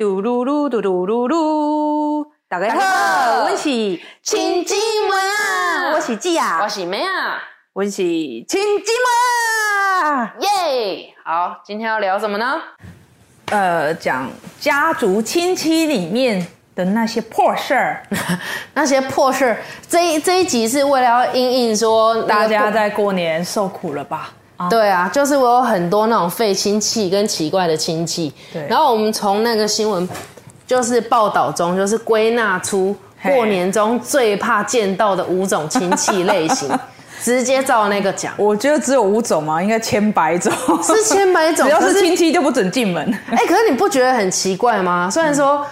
嘟噜噜嘟噜噜噜，大家好，我是亲姊妹啊，我是季啊我，是妹啊，我是亲姊妹啊。耶！好，今天要聊什么呢？呃，讲家族亲戚里面的那些破事儿，那些破事儿。这一这一集是为了要应应说大家在过年受苦了吧？啊，对啊，就是我有很多那种废亲戚跟奇怪的亲戚，对。然后我们从那个新闻就是报道中，就是归纳出嘿。过年中最怕见到的五种亲戚类型，直接照那个讲，我觉得只有五种嘛，应该千百种，是千百种，只要是亲戚就不准进门。哎、可是你不觉得很奇怪吗？虽然说，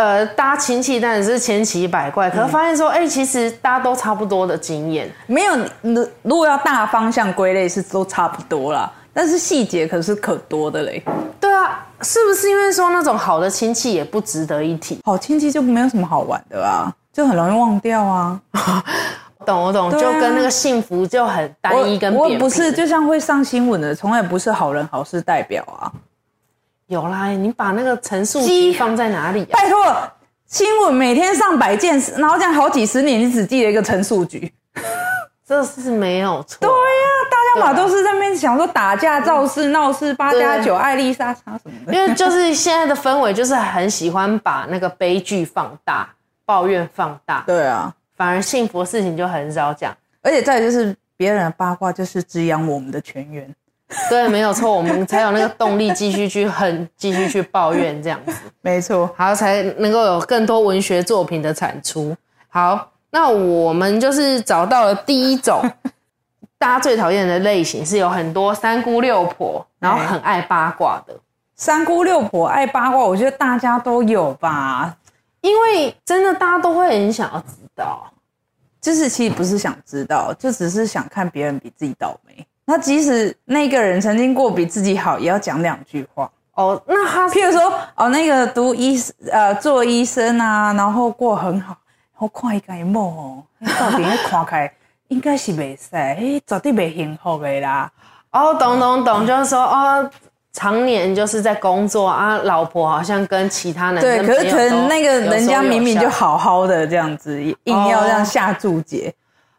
呃，大家亲戚当然是千奇百怪，可是发现说，哎、其实大家都差不多的经验。没有，如如果要大方向归类是都差不多啦，但是细节可是可多的嘞。对啊，是不是因为说那种好的亲戚也不值得一提？好亲戚就没有什么好玩的啊，就很容易忘掉啊。懂我懂，啊就跟那个幸福就很单一跟我我。不是就像会上新闻的，从来不是好人好事代表啊。有啦，你把那个陈述机放在哪里啊？拜托，新闻每天上百件，然后这样好几十年，你只记得一个陈述局。这是没有错。对呀、大家嘛都是在那边想说打架、肇事、闹事、八加九、艾丽莎莎什么的。因为就是现在的氛围，就是很喜欢把那个悲剧放大，抱怨放大，对啊，反而幸福的事情就很少讲。而且再就是别人的八卦，就是滋养我们的泉源。对，没有错，我们才有那个动力继续去恨，继续去抱怨这样子，没错，好才能够有更多文学作品的产出。好，那我们就是找到了第一种 大家最讨厌的类型，是有很多三姑六婆，然后很爱八卦的。三姑六婆爱八卦，我觉得大家都有吧。因为真的大家都会很想要知道，就是其实不是想知道，就只是想看别人比自己倒霉。那即使那个人曾经过比自己好，也要讲两句话。哦，那他譬如说，哦，那个读医呃做医生啊，然后过很好，我看伊家某哦，到底迄看起来 应该是袂使，迄绝对袂幸福的啦。哦，懂懂懂，就是说哦，常年就是在工作啊，老婆好像跟其他男对，生可是可能那个人家明明就好好的这样子，硬要这样下注解，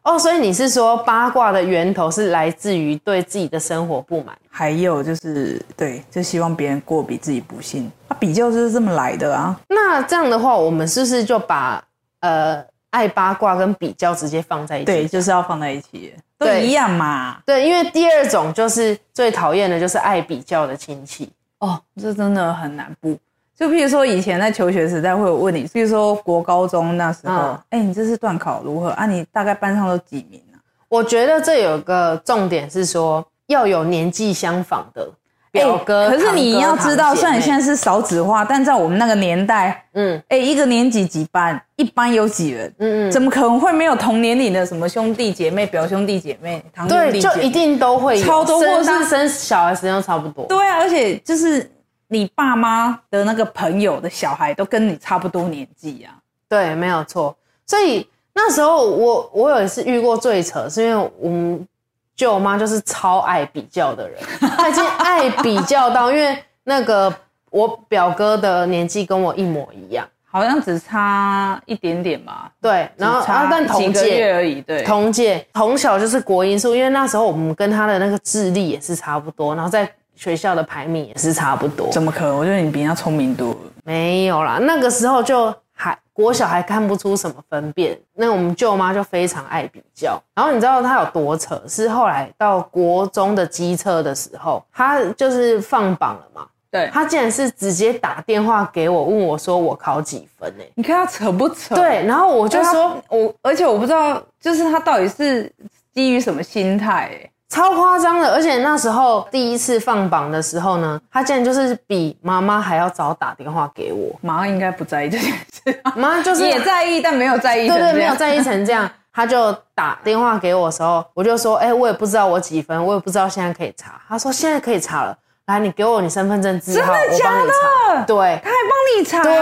哦，所以你是说八卦的源头是来自于对自己的生活不满？还有就是对，就希望别人过比自己不幸，啊，比较就是这么来的啊。那这样的话，我们是不是就把呃爱八卦跟比较直接放在一起？对，就是要放在一起，都对一样嘛。对，因为第二种就是最讨厌的就是爱比较的亲戚。哦，这真的很难不。就譬如说，以前在求学时代会有问你，譬如说国高中那时候，嗯哎、你这次段考如何啊？你大概班上都几名啊？我觉得这有个重点是说要有年纪相仿的表哥。哎可是你要知道，虽然现在在是少子化，但在我们那个年代，嗯哎、一个年级几班，一班有几人？嗯嗯，怎么可能会没有同年龄的什么兄弟姐妹、表兄弟姐妹、堂兄，弟姐妹？就一定都会有，超多或是生小孩时间都差不多。对啊，而且就是你爸妈的那个朋友的小孩都跟你差不多年纪啊。对，没有错。所以那时候我我有一次遇过最扯，是因为我们舅妈就是超爱比较的人，她已经爱比较到，因为那个我表哥的年纪跟我一模一样，好像只差一点点吧，对，然后只差啊但同届。而已，对，同届从小就是国音数，因为那时候我们跟他的那个智力也是差不多，然后在学校的排名也是差不多。怎么可能？我觉得你比人家聪明多了。没有啦，那个时候就还国小还看不出什么分辨，那我们舅妈就非常爱比较。然后你知道她有多扯？是后来到国中的机测的时候，她就是放榜了嘛，对，她竟然是直接打电话给我，问我说我考几分呢、你看她扯不扯？对，然后我就就说说我，而且我不知道，就是她到底是基于什么心态、欸？超夸张的，而且那时候第一次放榜的时候呢，他竟然就是比妈妈还要早打电话给我，马上应该不在意这件事，妈就是也在意，但没有在意成对对，没有在意成这样。他就打电话给我的时候，我就说：“哎、我也不知道我几分，我也不知道现在可以查。”他说：“现在可以查了，来，你给我你身份证字号，真的我帮你假查。”的对，他还帮你查，对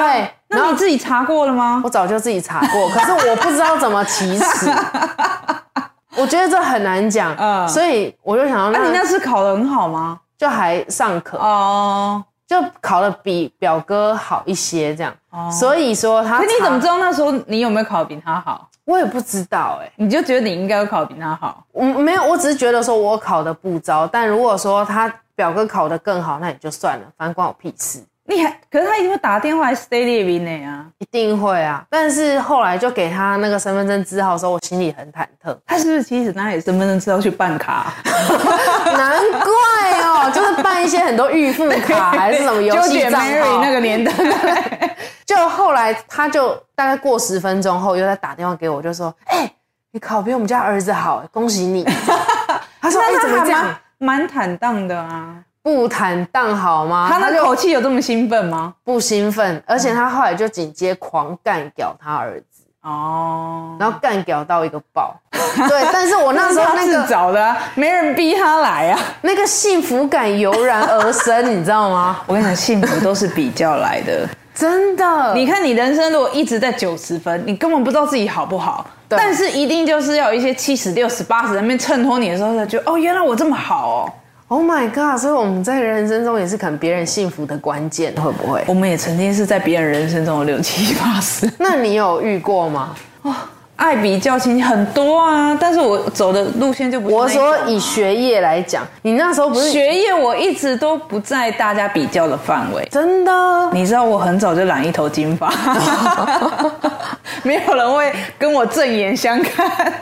然后那你自己查过了吗？我早就自己查过，可是我不知道怎么启齿。我觉得这很难讲，嗯所以我就想要，那、你那那次考得很好吗？就还尚可，哦，就考的比表哥好一些，这样。哦所以说他，可你怎么知道？那时候你有没有考得比他好？我也不知道哎、你就觉得你应该会考得比他好？我没有，我只是觉得说我考的不糟，但如果说他表哥考的更好，那也就算了，反正关我屁事。你还，可是他一定会打电话来 stay living 呢啊。一定会啊！但是后来就给他那个身份证字号的时候，我心里很忐忑。他是不是其实拿你身份证字号去办卡？难怪哦，就是办一些很多预付卡还是什么游戏账号那。个年代，就后来他就大概过十分钟后又再打电话给我，就说：“哎、你考比我们家儿子好，恭喜你。”他说：“ 哎、怎么这样蛮蛮坦荡的啊。？”不坦荡好吗？他那口气有这么兴奋吗？不兴奋，而且他后来就紧接狂干掉他儿子，哦，然后干掉到一个爆。对，但是我那时候那个找的、啊，没人逼他来啊。那个幸福感油然而生，你知道吗？我跟你讲，幸福都是比较来的。真的，你看，你人生如果一直在九十分，你根本不知道自己好不好。但是一定就是要有一些七十、六十、八十在那边衬托你的时候，才觉得哦，原来我这么好哦。Oh my god！所以我们在人生中也是可能别人幸福的关键，会不会？我们也曾经是在别人人生中的六七八十。那你有遇过吗？哦爱比较亲很多啊，但是我走的路线就不是我说以学业来讲，你那时候不是学业，我一直都不在大家比较的范围。真的？你知道我很早就染一头金发，没有人会跟我正眼相看。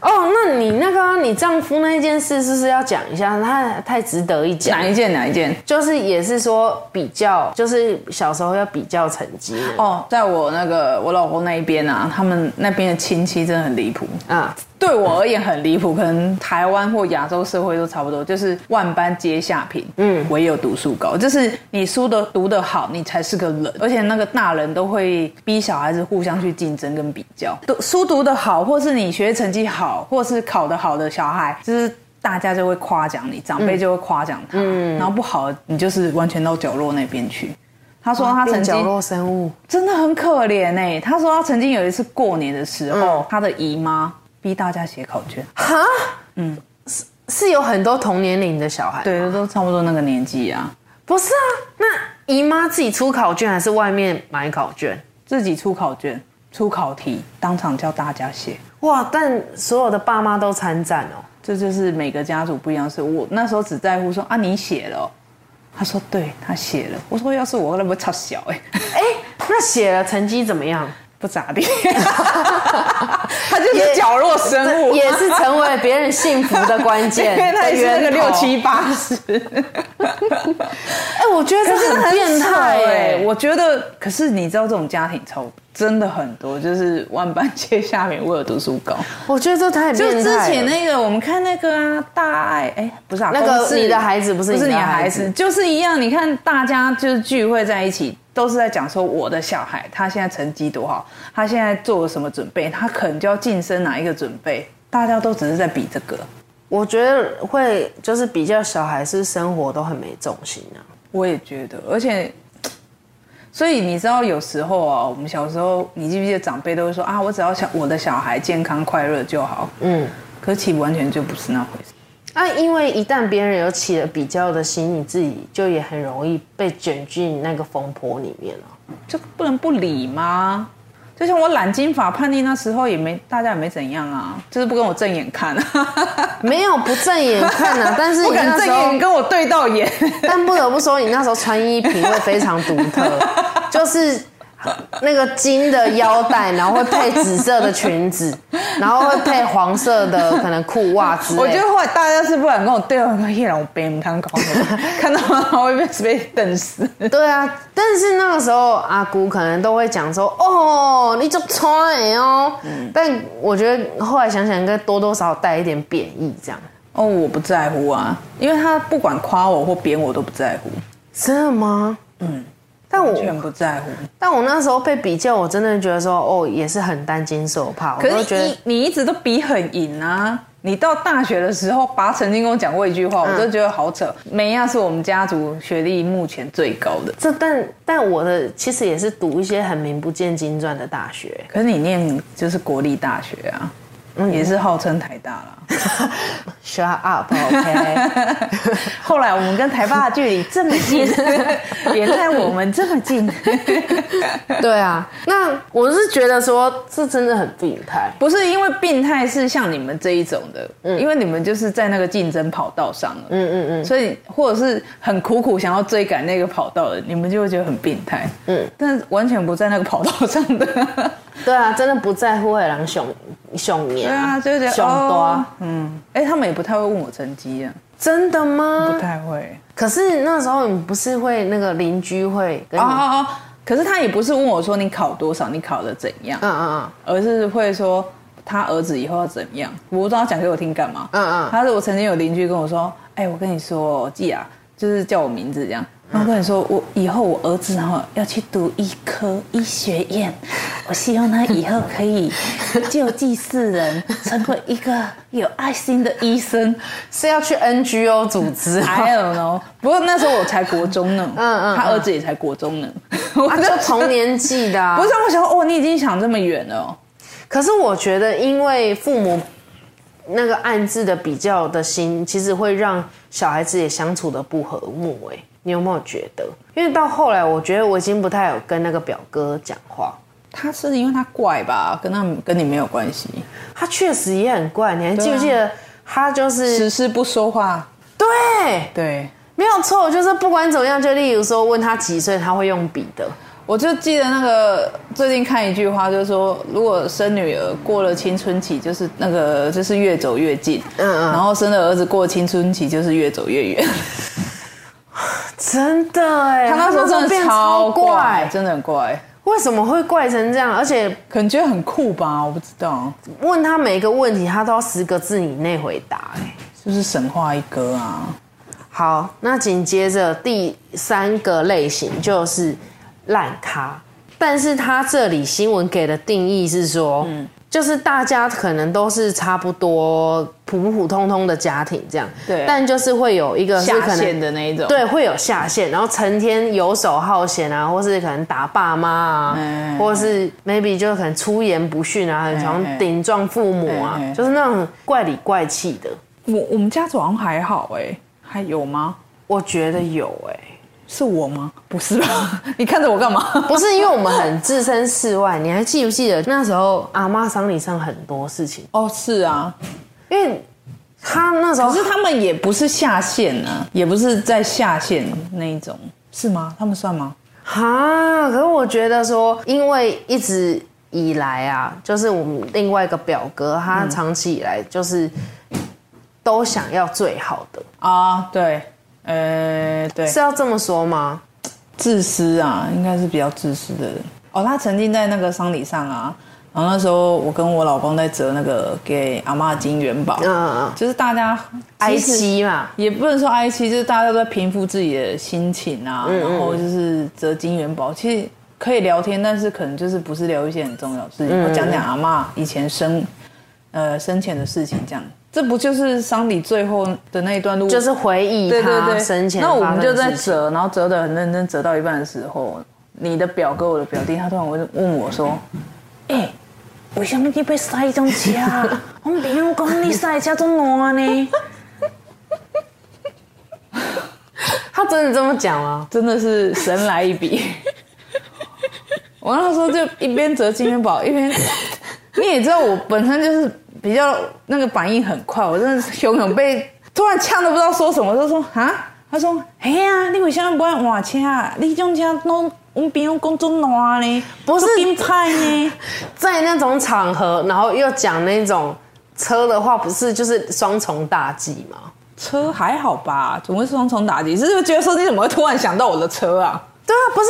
哦，那你那个啊你丈夫那件事是不是要讲一下？他太值得一讲哪。一件？哪一件？就是也是说比较，就是小时候要比较成绩哦，在我那个我老公那一边啊，他们那边的亲戚真的很离谱。啊，对我而言很离谱，可能台湾或亚洲社会都差不多，就是万般皆下品，嗯，唯有读书高，就是你书的读得好，你才是个人，而且那个大人都会逼小孩子互相去竞争跟比较，读书读得好，或是你学业成绩好，或是考得好的小孩，就是。大家就会夸奖你，长辈就会夸奖他，然后不好，你就是完全到角落那边去。他说他曾经角落生物，真的很可怜哎、他说他曾经有一次过年的时候，他的姨妈逼大家写考卷，哈，嗯，是是有很多同年龄的小孩，，对，都差不多那个年纪啊，不是啊？那姨妈自己出考卷还是外面买考卷？自己出考卷、出考题，当场叫大家写。哇！但所有的爸妈都参战哦。这就是每个家族不一样的事。我那时候只在乎说啊，你写了哦、他说对，他写了。我说要是我，那不差小哎、哎，那写了成绩怎么样？不咋地。他就是角落生物，也是成为别人幸福的关键 因为他的也是那个六七八十。哎，我觉得这很变态哎、哎。我觉得，可是你知道这种家庭超真的很多，就是万般皆下品，唯有读书高。我觉得这太就之变态了。前那个，我们看那个啊，大爱，哎、不是啊，那个你的孩子不是不是你你的孩子子，就是一样。你看大家就是聚会在一起，都是在讲说我的小孩他现在成绩多好，他现在做了什么准备，他可能就要晋升哪一个准备，大家都只是在比这个。我觉得会就是比较小孩是生活都很没重心啊。我也觉得，而且，所以你知道，有时候啊，我们小时候，你记不记得长辈都会说啊，我只要想我的小孩健康快乐就好。嗯，可是其实完全就不是那回事。啊，因为一旦别人有起了比较的心，你自己就也很容易被卷进那个风波里面了。这不能不理吗？就像我染金发叛逆那时候也没，大家也没怎样啊，就是不跟我正眼看、没有不正眼看啊，但是不你敢正那时候眼跟我对到眼。但不得不说，你那时候穿衣品味非常独特，就是那个金的腰带，然后会配紫色的裙子，然后会配黄色的可能裤袜之类的。我觉得后来大家是不敢跟我对到眼，夜郎我背你看搞，看到他会被被瞪死。对啊，但是那个时候阿姑可能都会讲说：“哦，你就穿哎哦。但我觉得后来想想，应该多多少少带一点贬义，这样。哦，我不在乎啊，因为他不管夸我或贬我都不在乎，真的吗？嗯。但我完全不在乎。但我那时候被比较，我真的觉得说，哦，也是很担惊受怕。我可都觉得是你你一直都比很赢啊！你到大学的时候，爸曾经跟我讲过一句话，我都觉得好扯。梅亚是我们家族学历目前最高的，这，但但我的其实也是读一些很名不见经传的大学。可是你念就是国立大学啊，也是号称台大啦。Shut up，OK？后来我们跟台大的距离这么近，原来我们这么近，对啊，那我是觉得说这真的很病态。不是因为病态，是像你们这一种的，因为你们就是在那个竞争跑道上了，嗯嗯嗯，所以或者是很苦苦想要追赶那个跑道的，你们就会觉得很病态，嗯，但是完全不在那个跑道上的，对啊，真的不在乎的人熊熊年对啊，就觉得熊多哦，嗯，哎，他们也不太会问我成绩啊，真的吗不？太会。可是那时候你不是会那个邻居会跟你，哦哦哦，可是他也不是问我说你考多少，你考的怎样，嗯嗯嗯而是会说他儿子以后要怎样。我不知道他讲给我听干嘛。嗯嗯他是我曾经有邻居跟我说，哎、我跟你说，季啊，就是叫我名字这样。然后跟你说，我以后我儿子哈要去读医科医学院，我希望他以后可以救济世人，成为一个有爱心的医生。是要去 NGO 组织啊，I don't know，不过那时候我才国中呢，嗯嗯他儿子也才国中呢，我啊 就同年纪的、啊不。是我想说，哦，你已经想这么远了哦。可是我觉得，因为父母那个暗自的比较的心，其实会让小孩子也相处的不和睦。哎，你有没有觉得？因为到后来，我觉得我已经不太有跟那个表哥讲话。他是因为他怪吧，跟他跟你没有关系。他确实也很怪，你还记不记得？他就是只是不说话，对，对没有错，就是不管怎么样，就例如说问他几岁，他会用笔的。我就记得那个最近看一句话，就是说，如果生女儿过了青春期，就是那个就是越走越近，嗯嗯然后生了儿子过了青春期，就是越走越远。真的哎，他那时候真的变超怪，怪，真的很怪，为什么会怪成这样？而且可能觉得很酷吧，我不知道，问他每一个问题，他都要十个字以内回答。哎，就是神话一哥啊。好，那紧接着第三个类型就是烂咖，但是他这里新闻给的定义是说，嗯，就是大家可能都是差不多普普通通的家庭这样，对。但就是会有一个是下可能线的那一种，对，会有下线，然后成天游手好闲啊，或是可能打爸妈啊，嗯。或是 maybe 就可能出言不逊啊，很常嗯。顶撞父母啊，嗯嗯。就是那种怪里怪气的。我我们家族好像还好哎、还有吗？我觉得有哎、是我吗？不是吧？你看着我干嘛？不是因为我们很置身事外，你还记不记得那时候阿妈丧礼上很多事情？哦，是啊，因为他那时候可是他们也不是下线啊，也不是在下线那一种，是吗？他们算吗？哈，可是我觉得说，因为一直以来啊，就是我们另外一个表哥，他长期以来就是都想要最好的，啊，对，呃，对，是要这么说吗？自私啊，应该是比较自私的。人。哦，他曾经在那个丧礼上啊，然后那时候我跟我老公在折那个给阿妈的金元宝，嗯嗯嗯，就是大家哀戚嘛，也不能说哀戚，就是大家都在平复自己的心情啊，嗯然后就是折金元宝，其实可以聊天，但是可能就是不是聊一些很重要的事嗯。情，我讲讲阿妈以前生呃生前的事情，这样，这不就是丧礼最后的那一段路？就是回忆对对他对，生前那我发们就在折，然后折的很认真，折到一半的时候，你的表哥我的表弟，他突然问问我说：“哎、为什么你被塞一种车？我朋友讲你塞车怎烂呢？”他真的这么讲吗？真的是神来一笔。我那时候就一边折金元宝，一边你也知道我本身就是比较那个反应很快，我真的是熊熊被突然呛的不知道说什么，我就说啊，他说嘿呀、你为什么不爱换车啊？你这种车拢我们朋友讲做烂呢，不是金牌呢？在那种场合，然后又讲那种车的话，不是就是双重大击吗？车还好吧，怎么会双重打击？是不是觉得说你怎么会突然想到我的车啊？对啊，不是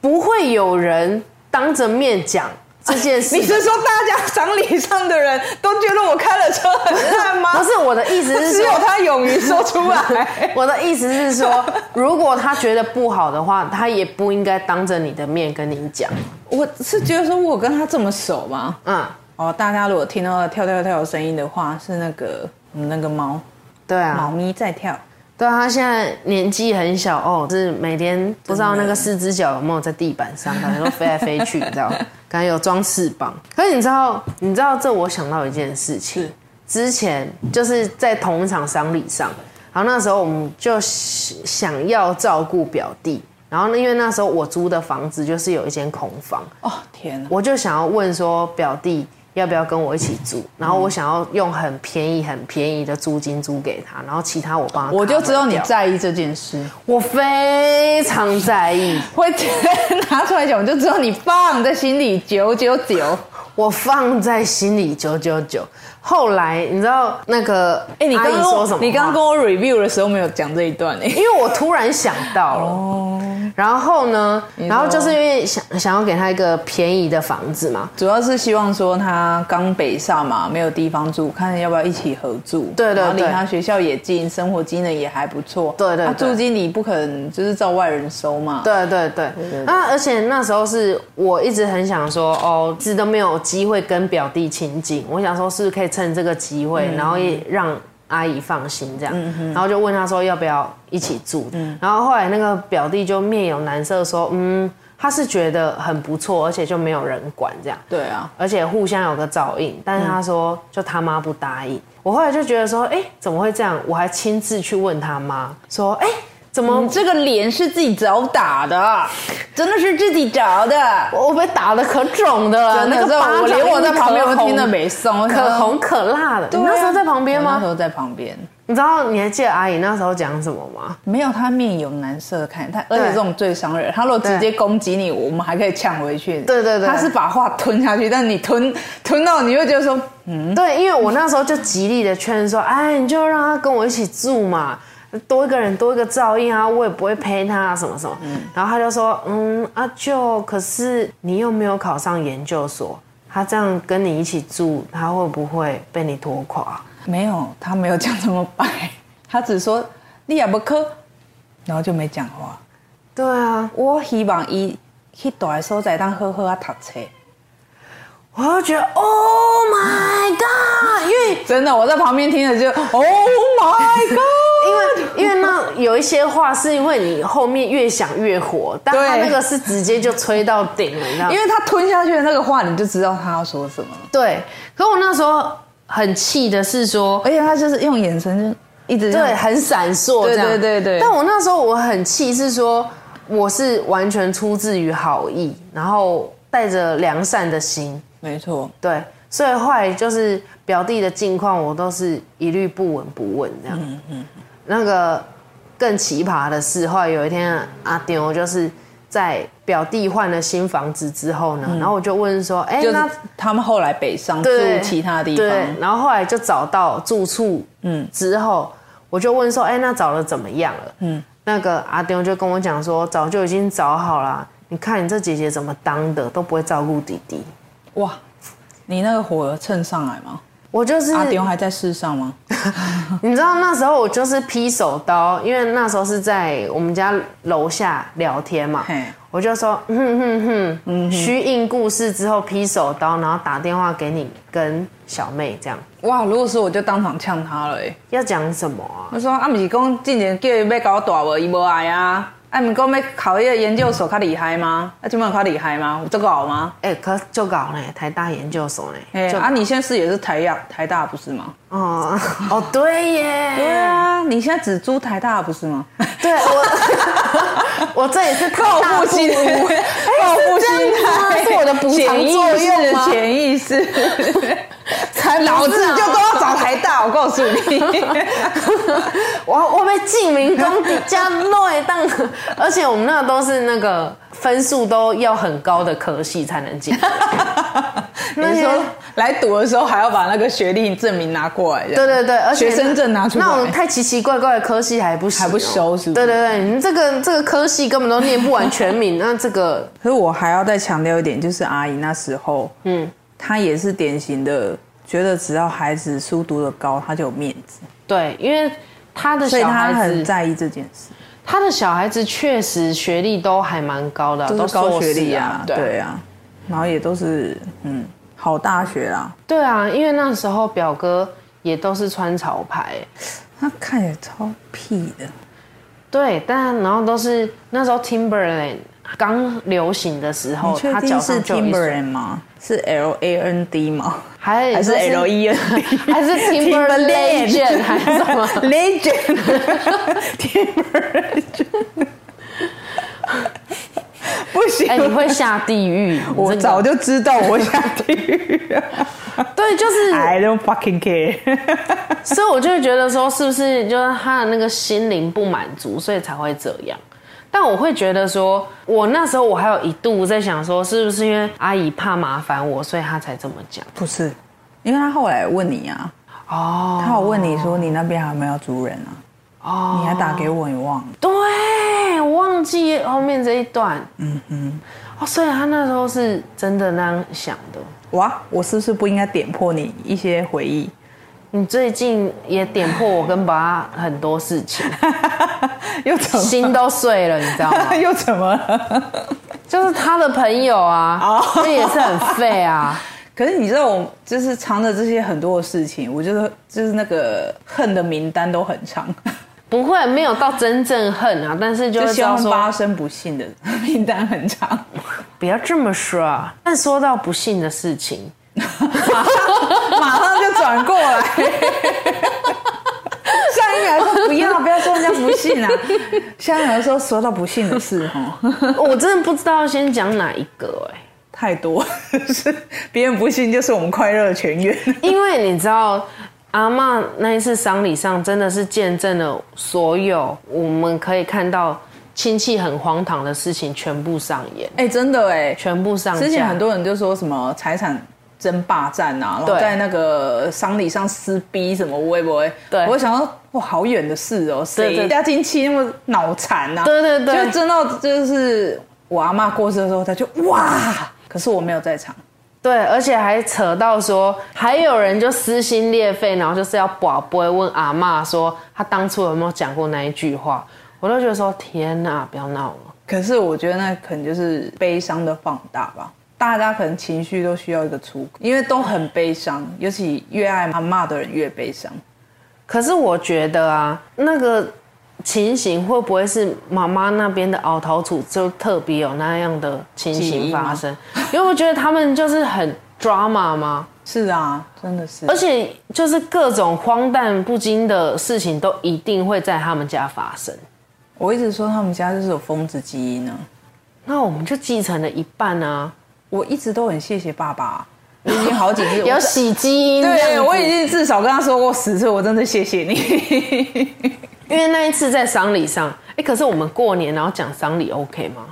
不会有人当着面讲这件事。你是说大家丧礼上的人都觉得我开了车很烂吗？不是我的意思是只有，他勇于说出来。我的意思是说，如果他觉得不好的话，他也不应该当着你的面跟你讲。我是觉得说，我跟他这么熟吗？嗯，哦，大家如果听到跳跳跳的声音的话，是那个嗯那个猫对啊猫啊，咪在跳。对啊，他现在年纪很小哦，是每天不知道那个四只脚有没有在地板上，感觉都飞来飞去，你知道？感觉有装翅膀。可是你知道，你知道这我想到一件事情，之前就是在同一场丧礼上，然后那时候我们就想要照顾表弟，然后呢，因为那时候我租的房子就是有一间空房，哦天哪！我就想要问说表弟要不要跟我一起住，然后我想要用很便宜、很便宜的租金租给他，然后其他我帮他。我就知道你，在意这件事，我非常在意，会拿出来讲，我就知道你放在心里九九九。我放在心里九九九。后来你知道那个哎，你刚刚说什么？你刚刚跟我 review 的时候没有讲这一段哎。因为我突然想到了，然后呢，然后就是因为想想要给他一个便宜的房子嘛，主要是希望说他刚北上嘛，没有地方住，看要不要一起合住。对对然后离他学校也近，生活机能也还不错。他对对他租金你不可能就是照外人收嘛。对对对，那而且那时候是我一直很想说，哦，一直都没有机会跟表弟亲近，我想说是不是可以趁这个机会，然后也让阿姨放心这样，然后就问他说要不要一起住，然后后来那个表弟就面有难色说，嗯，他是觉得很不错，而且就没有人管这样。对啊，而且互相有个照应，但是他说就他妈不答应。我后来就觉得说，哎、怎么会这样？我还亲自去问他妈说，哎、怎么你这个脸是自己找打的，真的是自己找的。我被打的可肿的了，那个巴掌我连我在旁边我可红听得没送，我想说可红可辣的。你那时候在旁边吗我那时？候在旁边，你知道你还记得阿姨那时候讲什么吗？没有她面有难色看，她而且这种最伤人，她如果直接攻击你，我们还可以呛回去。对对对她是把话吞下去，但你吞吞到你会觉得说，嗯对，因为我那时候就极力的劝说，哎，你就让她跟我一起住嘛，多一个人多一个照应啊，我也不会陪他啊，什么什么。然后他就说，嗯啊舅，可是你又没有考上研究所，他这样跟你一起住，他会不会被你拖垮？没有，他没有讲这么白，他只说你也不科，然后就没讲话。对啊，我希望伊去大的所在当好好啊读册。我就觉得，Oh my God，因为 真的，我在旁边听着就 Oh my God。因为那有一些话是因为你后面越想越火，但他那个是直接就吹到顶了，你知道吗因？为他吞下去的那个话，你就知道他要说什么。对，可我那时候很气的是说，而且他就是用眼神就一直对，很闪烁对这样，对对对但我那时候我很气是说，我是完全出自于好意，然后带着良善的心，没错，对，所以后来就是表弟的近况，我都是一律不闻不问这样。那个更奇葩的是，后来有一天阿丢就是在表弟换了新房子之后呢，然后我就问说，哎、就是那他们后来北上住其他地对方，，然后后来就找到住处，嗯，之后我就问说，哎、那找的怎么样了？嗯，那个阿丢就跟我讲说，早就已经找好了。你看你这姐姐怎么当的，都不会照顾弟弟。哇，你那个火有蹭上来吗？我就是阿丢还在世上吗？你知道那时候我就是劈手刀，因为那时候是在我们家楼下聊天嘛，我就说哼哼哼，虚应故事之后劈手刀，然后打电话给你跟小妹这样，哇，如果是我就当场呛他了哎！要讲什么啊？我说阿米是讲之前叫伊要搞我大无，伊无爱啊。啊，毋是讲要考迄个研究所较厉害吗？啊，今晚较厉害吗？有这个好吗？哎、可足搞呢，台大研究所呢，就哎啊，你现在是也是台大台大不是吗？哦。哦对耶，对啊，你现在只租台大不是吗？对我 我这也是台报大复心不无态，报复心态。是我的补偿作用吗？潜意识，才不是啊老子就都要找台大，我告诉你。我我被记名工底加内档，而且我们那个都是那个分数都要很高的科系才能进。你说？来读的时候还要把那个学历证明拿过来，对对对，而且学生证拿出来。那种太奇奇怪怪的科系还不还不收是不是？对对对，你这个这个科系根本都念不完全名，那这个可是我还要再强调一点，就是阿姨那时候，嗯，她也是典型的，觉得只要孩子书读得高，她就有面子，对，因为她的所以她小孩子，很在意这件事，他的小孩子确实学历都还蛮高的啊，都是高学历啊，对对啊，然后也都是嗯好大学啊，对啊，因为那时候表哥也都是穿潮牌，他看起来超屁的。对，但然后都是那时候 Timberland 刚流行的时候，他脚是 Timberland 吗？是 L A N D 吗？还还是 L E N D？还是 Timberland 还是什么 Legend？Timberland。不行，哎，你会下地狱！我早就知道我会下地狱。对，就是 I don't fucking care。所以我就会觉得说，是不是就是他的那个心灵不满足，所以才会这样？但我会觉得说，我那时候我还有一度在想说，是不是因为阿姨怕麻烦我，所以她才这么讲？不是，因为她后来问你啊，哦，她有问你说你那边还有没有租人啊？哦，你还打给我，你忘了？对，我忘记后面这一段。嗯哼，哦，所以他那时候是真的那样想的。哇，我是不是不应该点破你一些回忆？你最近也点破我跟爸很多事情，又怎么心都碎了？你知道吗？又怎么了？就是他的朋友啊，那也是很废啊。可是你知道，我就是藏着这些很多的事情，我觉得就是那个恨的名单都很长。不会，没有到真正恨啊，但是就希望发生不幸的名单很长。不要这么说啊！但说到不幸的事情，转过来。下一秒说不要，不要说人家不信啊。下一秒说说到不幸的事哈，我真的不知道先讲哪一个哎，太多是别人不信就是我们快乐的泉源。因为你知道。阿妈那一次丧礼上，真的是见证了所有我们可以看到亲戚很荒唐的事情全部上演。哎，真的哎，全部上。之前很多人就说什么财产争霸战啊，然后在那个丧礼上撕逼什么，会不会？对，我想到哇，好远的事哦，谁家亲戚那么脑残啊？对对对，就真到就是我阿妈过世的时候，他就哇，可是我没有在场。对，而且还扯到说，还有人就撕心裂肺，然后就是要宝不会问阿妈说，他当初有没有讲过那一句话？我都觉得说，天哪，不要闹了。可是我觉得那可能就是悲伤的放大吧，大家可能情绪都需要一个出口，因为都很悲伤，尤其越爱阿妈的人越悲伤。可是我觉得啊，那个。情形会不会是妈妈那边的熬桃处就特别有那样的情形发生？因为我觉得他们就是很 drama 吗？是啊，真的是。而且就是各种荒诞不经的事情都一定会在他们家发生。我一直说他们家就是有疯子基因呢，那我们就继承了一半啊！我一直都很谢谢爸爸，我已经好几次 有洗基因，对我已经至少跟他说过十次，我真的谢谢你。因为那一次在丧礼上，哎，可是我们过年然后讲丧礼，OK 吗？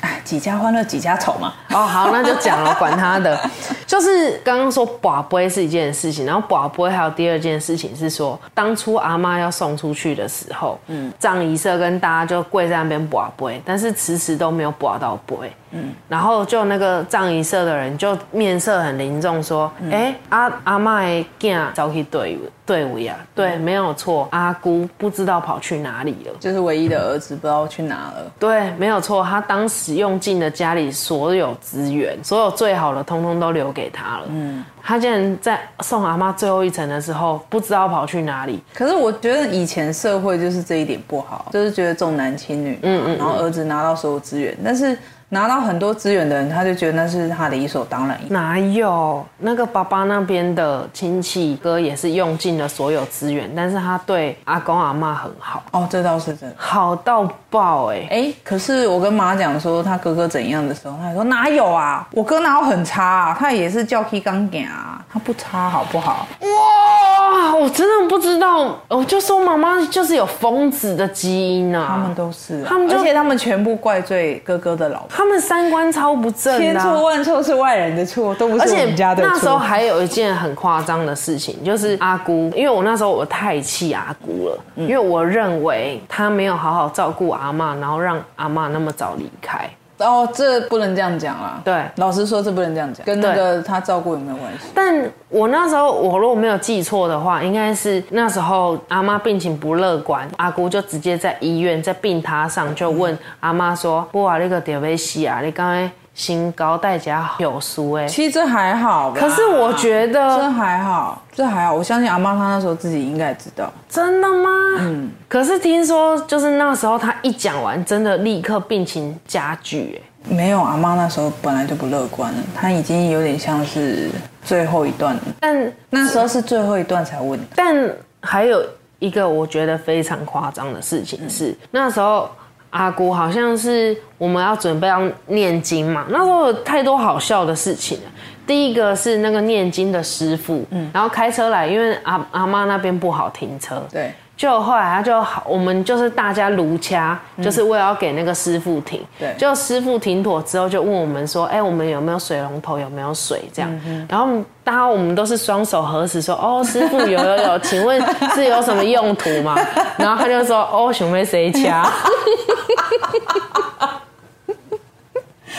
哎，几家欢乐几家愁嘛。哦，好，那就讲了，管他的。就是刚刚说寡杯是一件事情，然后寡杯还有第二件事情是说，当初阿妈要送出去的时候，嗯，葬仪社跟大家就跪在那边寡杯，但是迟迟都没有寡到杯，嗯，然后就那个藏仪社的人就面色很凝重说，哎，阿阿妈的囝走去队伍队伍呀，对，没有错，阿姑不知道跑去哪里了，就是唯一的儿子不知道去哪了，对，没有错，他当时用尽了家里所有资源，所有最好的通通都留。给他了，嗯，他竟然在送阿妈最后一程的时候，不知道跑去哪里。可是我觉得以前社会就是这一点不好，就是觉得重男轻女，嗯嗯，然后儿子拿到所有资源，但是。拿到很多资源的人，他就觉得那是他的理所当然。哪有那个爸爸那边的亲戚哥也是用尽了所有资源，但是他对阿公阿妈很好。哦，这倒是真的，好到爆哎哎！可是我跟妈讲说他哥哥怎样的时候，他说哪有啊？我哥哪有很差？啊？他也是叫 K 刚点啊，他不差好不好？哇，我真的不知道。我就说妈妈就是有疯子的基因啊，他们都是，他们而且他们全部怪罪哥哥的老婆。他们三观超不正，千错万错是外人的错，都不是我们家的错。那时候还有一件很夸张的事情，就是阿姑，因为我那时候我太气阿姑了，因为我认为她没有好好照顾阿妈，然后让阿妈那么早离开。哦，这不能这样讲啊！对，老实说，这不能这样讲，跟那个他照顾有没有关系？但我那时候，我如果没有记错的话，应该是那时候阿妈病情不乐观，阿姑就直接在医院在病榻上就问阿妈说：“不啊，那个点位西啊，你刚才新高代价有输哎。其实这还好，可是我觉得这还好，这还好。我相信阿妈她那时候自己应该知道。真的吗？嗯。可是听说就是那时候她一讲完，真的立刻病情加剧哎。没有，阿妈那时候本来就不乐观了，她已经有点像是最后一段了。但那时候是最后一段才问。但还有一个我觉得非常夸张的事情是，那时候。阿姑好像是我们要准备要念经嘛，那时候有太多好笑的事情了。第一个是那个念经的师傅，嗯，然后开车来，因为阿阿妈那边不好停车，对。就后来他就好，我们就是大家如掐，就是为了要给那个师傅停。对。就师傅停妥之后，就问我们说：“哎，我们有没有水龙头？有没有水？”这样。然后大家我们都是双手合十说：“哦，师傅有有有，请问 是有什么用途吗？” 然后他就说：“哦，想被谁掐？”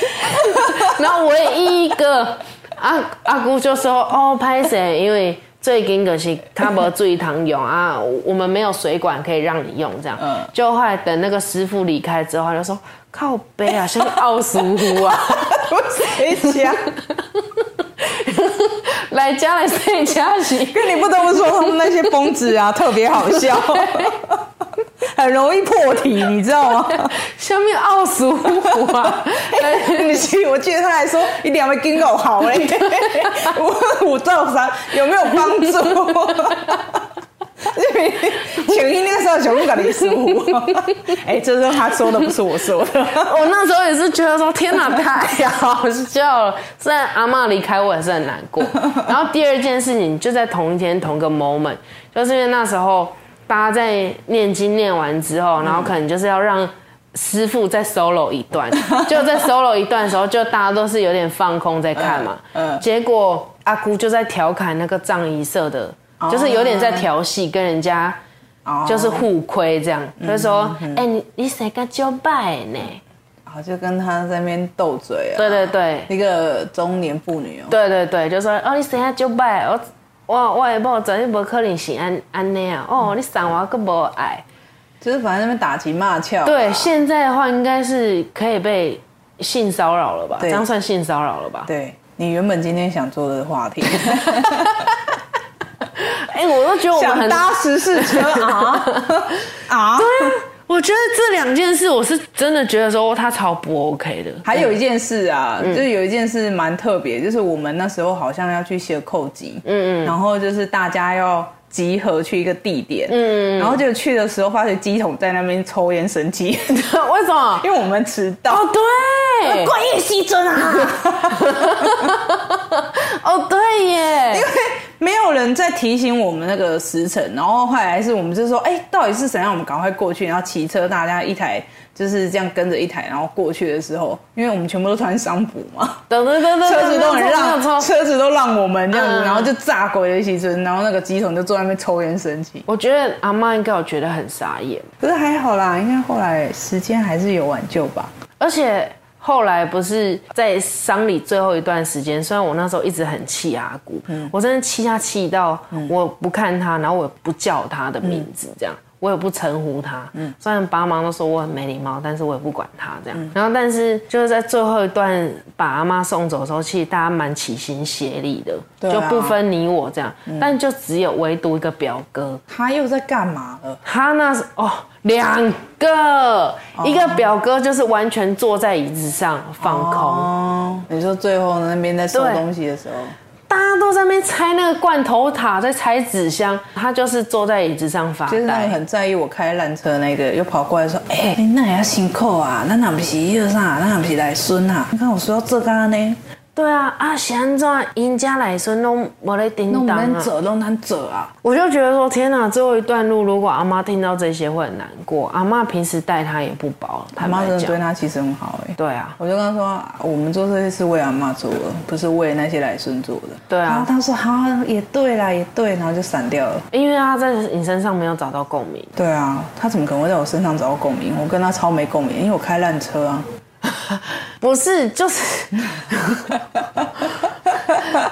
然后唯一一个阿阿姑就说：“哦，拍谁？因为。”最近可是他不注意糖用 啊，我们没有水管可以让你用这样。嗯，就后来等那个师傅离开之后，他就说靠背啊，像奥斯呼啊，谁家？来家来谁家去？跟你不得不说，他们那些疯子啊，特别好笑。很容易破题，你知道吗？下面奥数啊，你记，我记得他还说一定要跟我好嘞，五五兆三有没有帮助？请一那个时候小鹿搞的失误。哎，这是他说的，不是我说的。我那时候也是觉得说，天哪，太好笑了。虽然阿妈离开我也是很难过。然后第二件事情就在同一天同个 moment，就是因为那时候。大家在念经念完之后，然后可能就是要让师傅再 solo 一段，就在 solo 一段的时候，就大家都是有点放空在看嘛。嗯。结果阿姑就在调侃那个藏仪社的，就是有点在调戏，跟人家就是互亏这样。就说：“哎，你你谁敢交拜呢？”然就跟他在那边斗嘴啊。对对对，一个中年妇女哦。对对对，就说：“哦，你谁敢交拜？我。”我我的某绝对不可能是安安那样哦，你赏我更不爱，就是反正那边打情骂俏。对，现在的话应该是可以被性骚扰了吧？这样算性骚扰了吧？对你原本今天想做的话题，哎，我都觉得我们很搭十四车 啊 啊！对啊。我觉得这两件事，我是真的觉得说他超不 OK 的。还有一件事啊，就是有一件事蛮特别，就是我们那时候好像要去写扣集，嗯嗯，然后就是大家要集合去一个地点，嗯嗯，然后就去的时候发现机桶在那边抽烟生气，为什么？因为我们迟到。哦，对，怪夜西尊啊。哦，对耶，因为。没有人在提醒我们那个时辰，然后后来是我们就说，哎，到底是谁让？我们赶快过去，然后骑车，大家一台就是这样跟着一台，然后过去的时候，因为我们全部都穿商服嘛，等等等等，车子都很让，车子都让我们这样子，然后就炸鬼的骑车，然后那个机桶就坐在那边抽烟生气。我觉得阿妈应该有觉得很傻眼，可是还好啦，应该后来时间还是有挽救吧，而且。后来不是在丧礼最后一段时间，虽然我那时候一直很气阿姑，我真的气他气到我不看他，然后我不叫他的名字，这样。我也不称呼他，嗯，虽然爸妈都说我很没礼貌，但是我也不管他这样。然后，但是就是在最后一段把阿妈送走的时候，其实大家蛮齐心协力的，就不分你我这样。但就只有唯独一个表哥，他又在干嘛了？他那是哦，两个，一个表哥就是完全坐在椅子上放空。哦你说最后那边在收东西的时候。大家都在那边拆那个罐头塔，在拆纸箱，他就是坐在椅子上发呆。就是他很在意我开烂车那个，又跑过来说：“哎，那也要辛苦啊，那哪不是一个啥，那哪不是来孙啊？你看我说到这干呢。”对啊，啊，是安怎？因家来说弄没得叮当啊，弄难走，拢难走啊！我就觉得说，天哪，最后一段路，如果阿妈听到这些会很难过。阿妈平时待他也不薄，阿妈真的对他其实很好哎。对啊，我就跟他说，我们做这些是为阿妈做的，不是为那些来孙做的。对啊，他说好，也对啦，也对，然后就散掉了。因为他在你身上没有找到共鸣。对啊，他怎么可能会在我身上找到共鸣？我跟他超没共鸣，因为我开烂车啊。不是，就是，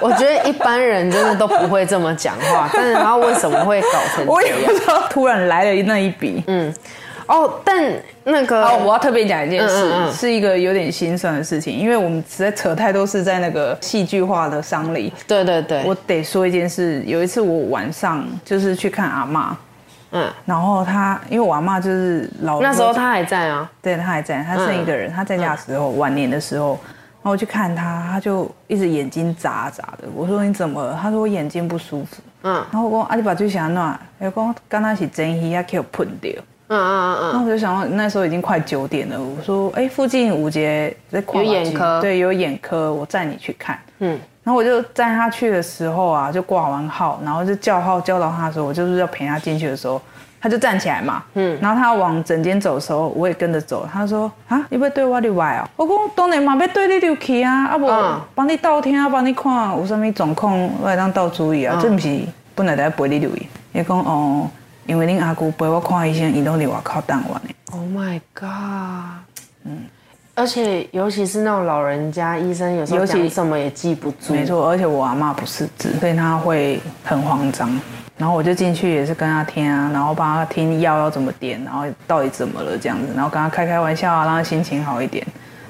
我觉得一般人真的都不会这么讲话，但是他为什么会搞成？我也不知道，突然来了那一笔。嗯，哦，但那个哦，我要特别讲一件事，嗯嗯嗯是一个有点心酸的事情，因为我们实在扯太多是在那个戏剧化的丧礼。对对对，我得说一件事，有一次我晚上就是去看阿嬷，嗯，然后他因为我阿妈就是老那时候他还在啊，对他还在，他剩一个人，他在家的时候，晚年的时候，然后我去看他，他就一直眼睛眨眨的。我说你怎么了？他说我眼睛不舒服。嗯然后我讲啊，你把最想哪？他讲刚刚是真鱼啊，给我喷掉。嗯嗯嗯然后我就想到那时候已经快九点了，我说哎，附近五节在跨有眼科对，有眼科，我载你去看。嗯然后我就载他去的时候啊，就挂完号，然后就叫号叫到他的时候，我就是要陪他进去的时候，他就站起来嘛，嗯，然后他往诊间走的时候，我也跟着走。他说啊，你要对我入来哦？我讲当然嘛，要对你入去啊，啊不嗯帮你倒听啊，帮你看有什么状况，我来当倒注意啊，这不是本来在陪你入去。伊讲哦，因为恁阿姑陪我看医生，伊拢伫外口等我呢。，Oh my god，嗯，而且尤其是那种老人家，医生有时候讲什么也记不住，没，错，而且我阿妈不识字，所以他会很慌张。然后我就进去也是跟他听啊，然后帮他听药要怎么点，然后到底怎么了这样子，然后跟他开开玩笑啊，让他心情好一点。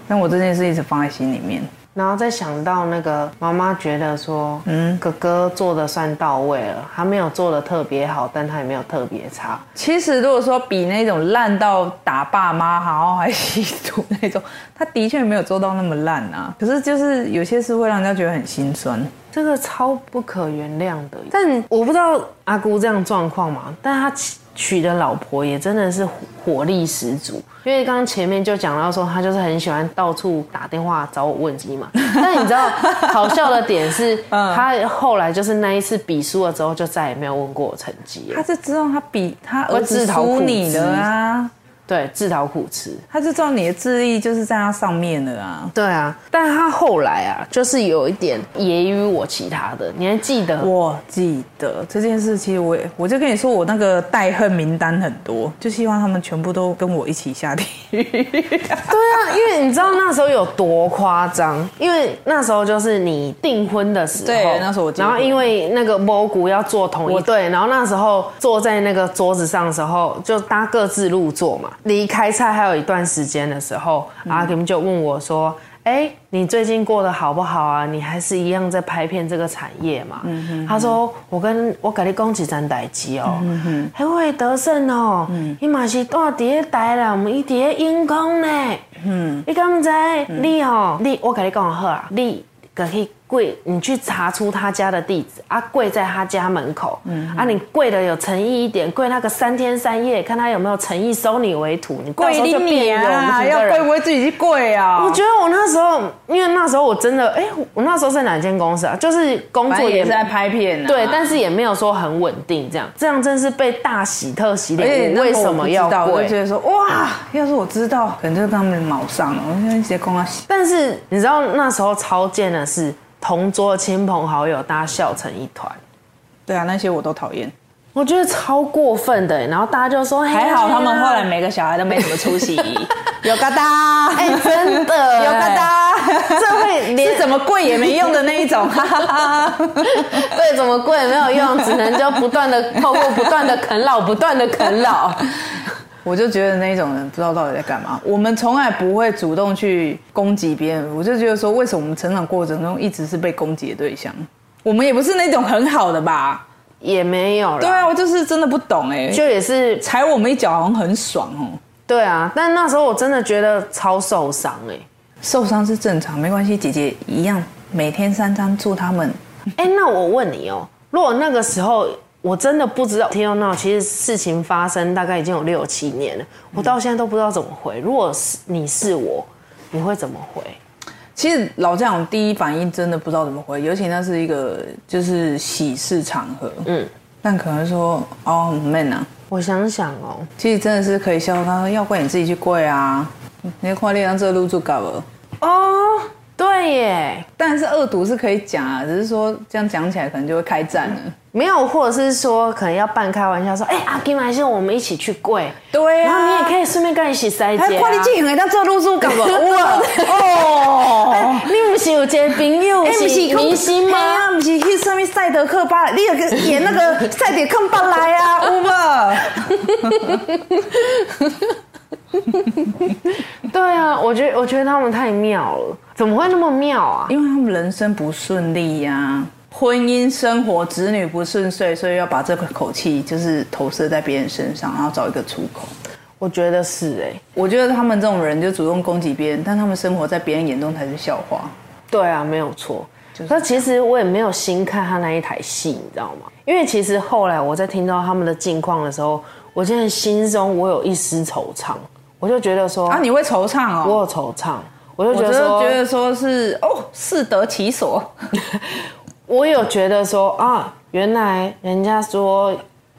但我这件事一直放在心里面。然后再想到那个妈妈觉得说，嗯，哥哥做的算到位了，他没有做的特别好，但他也没有特别差，其实如果说比那种烂到打爸妈，然后还吸毒那种，他的确没有做到那么烂啊。可是就是有些事会让人家觉得很心酸。这个超不可原谅的。但我不知道阿姑这样状况嘛，但他娶娶的老婆也真的是火力十足。因为刚刚前面就讲到说，他就是很喜欢到处打电话找我问鸡嘛。但你知道好笑的点是，他后来就是那一次比输了之后，就再也没有问过我成绩他。是知道他比他儿会子输你的啊，对，自讨苦吃。他就知道你的智力就是在他上面的啊。对啊，但他后来啊，就是有一点揶揄我其他的，你还记得？我记得这件事，其实我也我就跟你说，我那个代恨名单很多，就希望他们全部都跟我一起下地狱。对啊，因为你知道那时候有多夸张，因为那时候就是你订婚的时候，对那时候我结婚然后因为那个蘑菇要坐同一对，然后那时候坐在那个桌子上的时候，就大家各自入座嘛。离开菜还有一段时间的时候，阿 Kim 就问我说。哎，你最近过得好不好啊？你还是一样在拍片这个产业嘛？他说：“我跟我跟你讲几件代志哦，还会得胜哦，伊嘛是住伫咧台南，伊伫咧永康呢。你敢不知？你哦，你我跟你讲好啊，你可以跪，你去查出他家的地址啊，跪在他家门口，嗯啊，你跪的有诚意一点，跪那个三天三夜，看他有没有诚意收你为徒，你到时候就变有啊！要跪不会自己去跪啊？我觉得我那时候，因为那时候我真的，哎、我那时候在哪间公司啊？就是工作也也是在拍片、啊，对，但是也没有说很稳定，这样，这样真是被大喜特喜而且脸。我为什么要跪？觉得说哇，要是我知道，可能就跟他们卯上了。我现在直接跟他洗。但是你知道那时候超贱的是，同桌的亲朋好友大家笑成一团，对啊，那些我都讨厌。我觉得超过分的。然后大家就说，还好他们后来。每个小孩都没什么出息，有疙瘩，哎、真的有疙瘩，这会连怎么跪也没用的那一种，哈哈哈。对，怎么跪也没有用，只能就不断的透过不断的啃老，不断的啃老。我就觉得那一种人不知道到底在干嘛。我们从来不会主动去攻击别人，我就觉得说，为什么我们成长过程中一直是被攻击的对象？我们也不是那种很好的吧？也没有了，对啊，我就是真的不懂哎、就也是踩我们一脚好像很爽哦。对啊，但那时候我真的觉得超受伤哎、受伤是正常，没关系，姐姐一样，每天三餐祝他们。哎、那我问你哦，如果那个时候我真的不知道，天佑闹，其实事情发生大概已经有六七年了，我到现在都不知道怎么回。如果是你是我，你会怎么回？其实老这样，第一反应真的不知道怎么回，尤其那是一个就是喜事场合，嗯，但可能说哦，man 啊，我想想哦，其实真的是可以笑他说，要跪你自己去跪啊，你看你让这路住搞了。哦，对耶，但是恶毒是可以讲啊，只是说这样讲起来可能就会开战了。没有，或者是说可能要半开玩笑说，哎、阿金还是我们一起去跪，对然后你也可以顺便跟一起塞还姐、啊。看你进行当做路住搞了，哇 哦，你不是有一个朋友 哎，不是明星吗？啊，不是去上面赛德克巴莱，你有个演那个赛德克巴莱啊，有无？对啊，我觉得我觉得他们太妙了，怎么会那么妙啊？因为他们人生不顺利呀、婚姻生活、子女不顺遂，所以要把这个口气就是投射在别人身上，然后找一个出口。我觉得是哎、我觉得他们这种人就主动攻击别人，但他们生活在别人眼中才是笑话。对啊，没有错。那其实我也没有心看他那一台戏，你知道吗？因为其实后来我在听到他们的近况的时候，我现在心中我有一丝惆怅，我就觉得说，啊，你会惆怅哦？我有惆怅，我就觉得说，觉得说是哦，适得其所。我有觉得说啊，原来人家说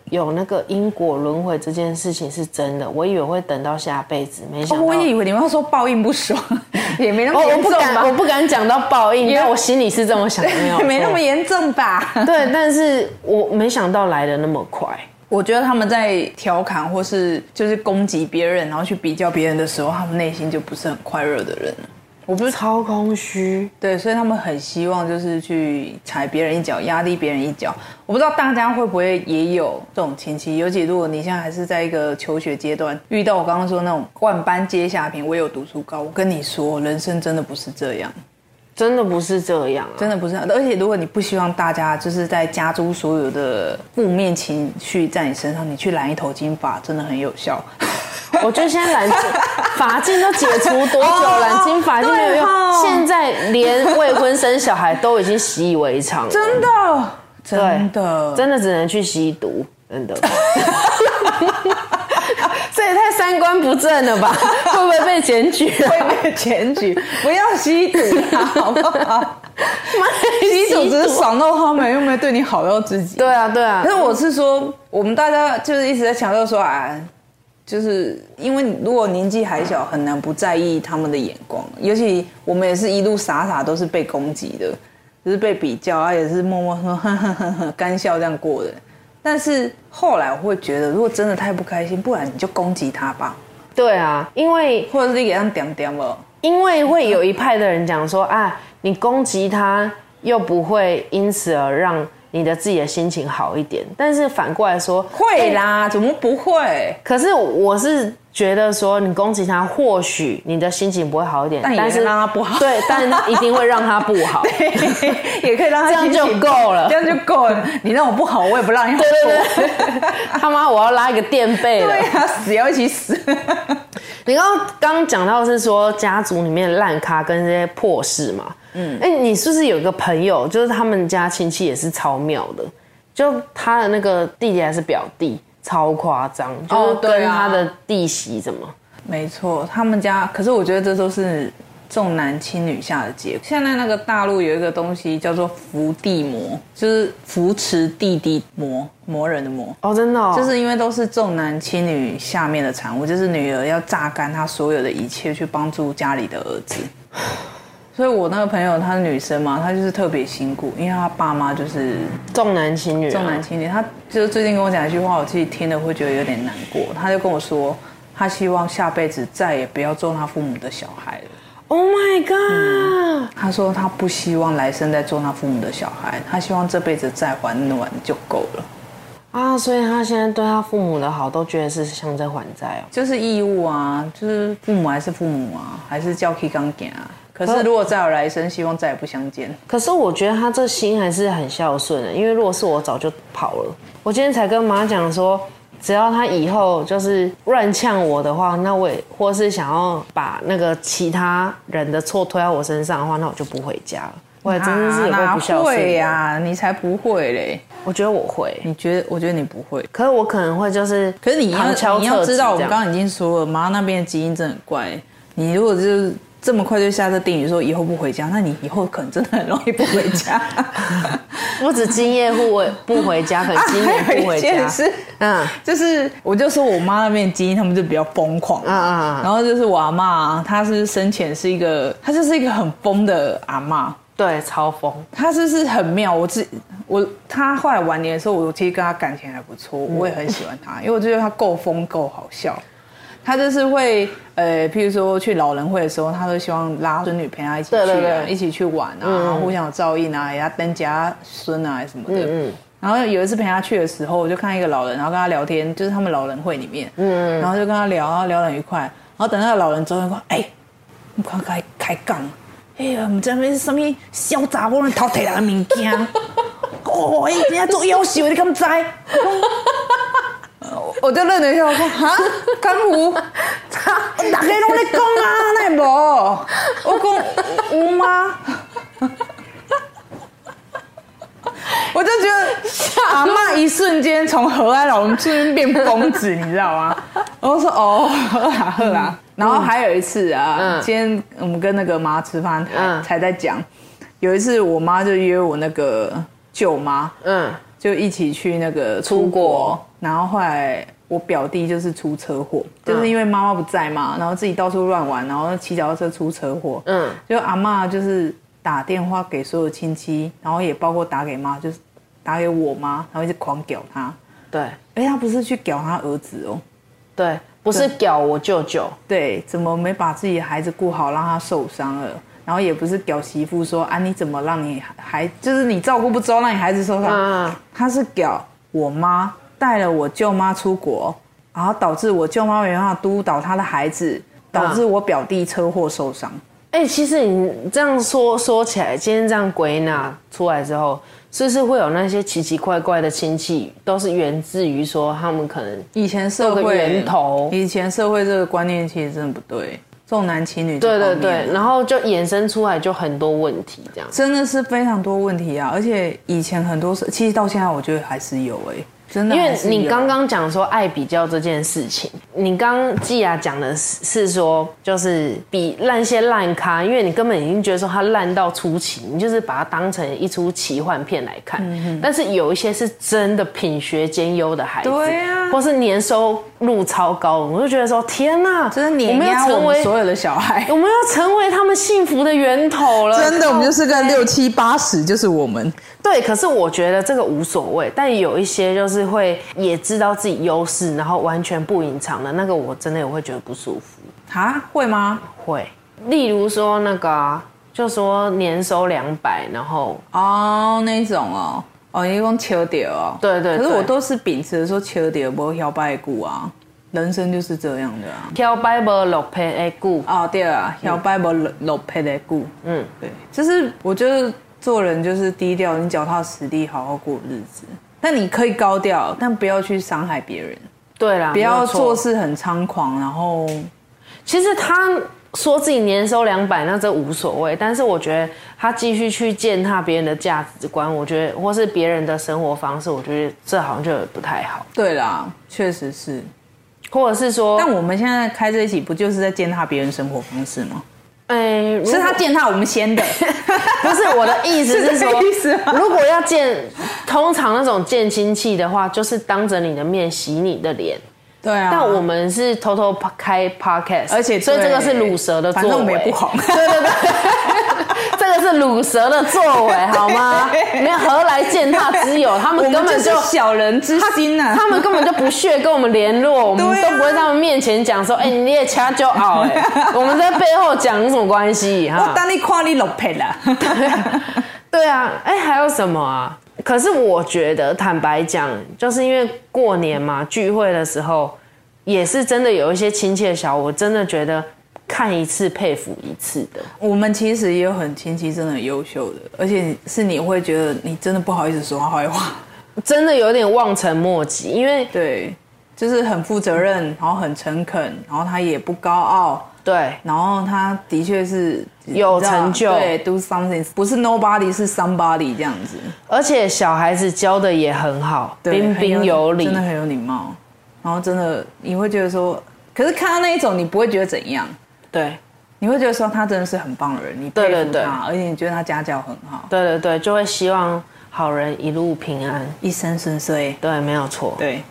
有那个因果轮回这件事情是真的，我以为会等到下辈子，没想哦，到。我也以为你们要说报应不爽，也没那么哦，我严重不敢，我？不敢讲到报应，因为我心里是这么想的，没有 没那么严重吧？对，但是我没想到来的那么快。我觉得他们在调侃或是就是攻击别人，然后去比较别人的时候，他们内心就不是很快乐的人了。我不是超空虚，对，所以他们很希望就是去踩别人一脚，压低别人一脚。我不知道大家会不会也有这种亲戚，尤其如果你现在还是在一个求学阶段，遇到我刚刚说那种万般皆下品，唯有读书高。我跟你说，人生真的不是这样，真的不是这样啊！真的不是这样。而且如果你不希望大家就是在加诸所有的负面情绪在你身上，你去染一头金发，真的很有效。我觉得现在蓝金法禁都解除多久？哦染金法镜没有用现在连未婚生小孩都已经习以为常了。真的，真的，真的只能去吸毒，真的。这也太三观不正了吧？会不会被检举啊？会被检举，不要吸毒啊，好不好？吸毒只是爽到他们，又没有对你好到自己。对啊，对啊可。是我是说，我们大家就是一直在强调说啊，就是因为如果年纪还小，很难不在意他们的眼光。尤其我们也是一路傻傻都是被攻击的，就是被比较啊，也是默默说呵呵呵呵干笑这样过的。但是后来我会觉得，如果真的太不开心，不然你就攻击他吧，对啊，因为或者是你给他点点了。因为会有一派的人讲说啊，你攻击他又不会因此而让你的自己的心情好一点，但是反过来说会啦，怎么不会？可是我是觉得说，你攻击他，或许你的心情不会好一点，但是让他不好对，但一定会让他不好。也可以让他这样就够了这样就够了。你让我不好，我也不让你好过。对对对，他妈我要拉一个垫背了对。啊，死要一起死。你刚刚刚刚讲到是说家族里面烂咖跟这些破事嘛，嗯，哎，你是不是有一个朋友，就是他们家亲戚也是超妙的，就他的那个弟弟还是表弟，超夸张，就跟他的弟媳怎么。没错，他们家，可是我觉得这都是重男轻女下的结果。现在那个大陆有一个东西叫做扶弟魔，就是扶持弟弟魔，魔人的魔。哦，真的、哦，就是因为都是重男轻女下面的产物，就是女儿要榨干她所有的一切去帮助家里的儿子。所以我那个朋友她是女生嘛，她就是特别辛苦，因为她爸妈就是重男轻女、啊，重男轻女。她就是最近跟我讲一句话，我自己听了会觉得有点难过。她就跟我说，她希望下辈子再也不要做她父母的小孩了。Oh my god！、他说他不希望来生再做他父母的小孩，他希望这辈子再还暖就够了。啊，所以他现在对他父母的好都觉得是像在还债哦。就是义务啊，就是父母还是父母啊，还是叫 K 刚给啊。可是如果再有来生，希望再也不相见。可是我觉得他这心还是很孝顺的，因为如果是我早就跑了。我今天才跟妈讲说，只要他以后就是乱呛我的话，那我也或是想要把那个其他人的错推到我身上的话，那我就不回家了。我也真的是有哪个不孝顺呀、你才不会嘞！我觉得我会，你觉得？我觉得你不会。可是我可能会就是，可是你要你要知道，我刚刚已经说了，妈那边的基因真的很怪。你如果就是这么快就下这定语说以后不回家，那你以后可能真的很容易不回家。不止今夜不回不回家，可能今年不回家。件事，嗯就是我就说我妈那边的基因，他们就比较疯狂。嗯嗯，然后就是我阿妈，她是生前是一个，她就是一个很疯的阿妈。对，超疯。她就是很妙，我自我她后来晚年的时候，我其实跟她感情还不错，我也很喜欢她，因为我觉得她够疯够好笑。他就是会呃，譬如说去老人会的时候，他都希望拉孙女陪他一起去、啊，对对对一起去玩啊，然后互相有照应啊，给他登家孙啊什么的。嗯然后有一次陪他去的时候，我就看一个老人，然后跟他聊天，就是他们老人会里面，嗯，然后就跟他聊，然后聊得很愉快。然后等那个老人走，说：“哎、你快开开讲，哎呀，我们这边是什么小杂货人偷摕人的物件？哦，哎，人家做妖秀，你敢知？” 我就愣了一下，我说：“哈，江湖，大家拢在讲啊，那无？我讲有吗？” 我就觉得阿妈一瞬间从和蔼老人瞬间变疯子，你知道吗？我就说哦，喝啦喝啦。然后还有一次啊，嗯今天我们跟那个妈吃饭才、嗯才在讲，有一次我妈就约我那个舅妈，嗯，就一起去那个出国，然后后来我表弟就是出车祸，就是因为妈妈不在嘛，然后自己到处乱玩，然后骑脚踏车出车祸，嗯，就阿妈就是打电话给所有亲戚，然后也包括打给妈，就是打给我妈，然后一直狂屌他，对。哎，他不是去屌他儿子哦，对，不是屌我舅舅，对，怎么没把自己的孩子顾好，让他受伤了？然后也不是屌媳妇说啊，你怎么让你孩，就是你照顾不周，让你孩子受伤。嗯。他是屌我妈带了我舅妈出国，然后导致我舅妈没办法督导她的孩子，导致我表弟车祸受伤。哎、其实你这样说说起来，今天这样归纳出来之后，是不是会有那些奇奇怪怪的亲戚，都是源自于说他们可能以前社会源头以前社会这个观念其实真的不对，重男轻女这对对对，然后就衍生出来就很多问题这样。真的是非常多问题啊！而且以前很多事，其实到现在我觉得还是有哎、真的因为你刚刚讲说爱比较这件事情，你刚刚季雅讲的是是说，就是比烂些烂咖，因为你根本已经觉得说它烂到出奇，你就是把它当成一出奇幻片来看。嗯但是有一些是真的品学兼优的孩子，对啊或是年收入超高，我就觉得说天哪，真的我们要成为所有的小孩。我们要成为他们幸福的源头了。真的，我们就是个六七八十，就是我们。对，可是我觉得这个无所谓，但有一些就是会也知道自己优势，然后完全不隐藏的那个，我真的也会觉得不舒服。啊，会吗？会，例如说那个啊、就说年收两百，然后哦，那种哦，哦，你讲求点哦。对对对可是我都是秉持着说求点，不摇摆股啊，人生就是这样的啊。挑白不落配的股，哦，对啊，摇摆不落配的股。嗯，对，就是我觉得做人就是低调，你脚踏实地，好好过日子。但你可以高调，但不要去伤害别人，对啦，不要做事很猖狂，然后其实他说自己年收两百，那这无所谓。但是我觉得他继续去践踏别人的价值观，我觉得或是别人的生活方式，我觉得这好像就不太好。对啦，确实是。或者是说，但我们现在开这一集，不就是在践踏别人生活方式吗？哎，如是他果践踏我们先的，不是我的意思是说个意思，如果要见，通常那种见亲戚的话，就是当着你的面洗你的脸。对啊。但我们是偷偷开 podcast，而且所以这个是卤蛇的作为，反正我们也不红。对 对对，这个是乳蛇的作为，好吗？没有何来践踏之有？他们根本就就小人之心啊、他们根本就不屑跟我们联络，我们都不会在他们面前讲说，哎、你也掐就好，哎，我们在背后讲有什么关系？我哈，当你夸你落配了。对啊，哎、还有什么啊？可是我觉得，坦白讲，就是因为过年嘛，聚会的时候，也是真的有一些亲切小，我真的觉得看一次佩服一次的。我们其实也有很亲戚真的很优秀的，而且是你会觉得你真的不好意思说他坏话。真的有点望尘莫及，因为对，就是很负责任，然后很诚恳，然后他也不高傲，对然后他的确是有成就对，do something，不是 nobody 是 somebody 这样子，而且小孩子教的也很好，对，彬彬有礼真的。很有礼貌。然后真的你会觉得说，可是看到那一种，你不会觉得怎样，对你会觉得说他真的是很棒的人，你佩对对对而且你觉得他家教很好，对对对，就会希望好人一路平安。一生顺遂。对，没有错。对，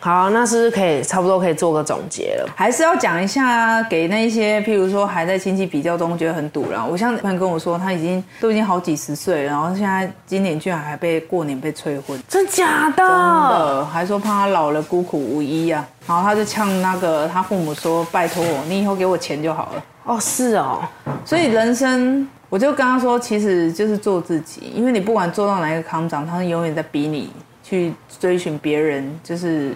好，那是不是可以差不多可以做个总结了？还是要讲一下，给那一些譬如说还在亲戚比较中觉得很堵然。我像朋友跟我说，他已经都已经好几十岁了，然后现在今年居然还被过年被催婚，真假的？真的，还说怕他老了孤苦无依啊。然后他就呛那个他父母说：“拜托我，你以后给我钱就好了。”哦，是哦。所以人生，我就跟他说，其实就是做自己，因为你不管做到哪一个康长，他永远在逼你去追寻别人，就是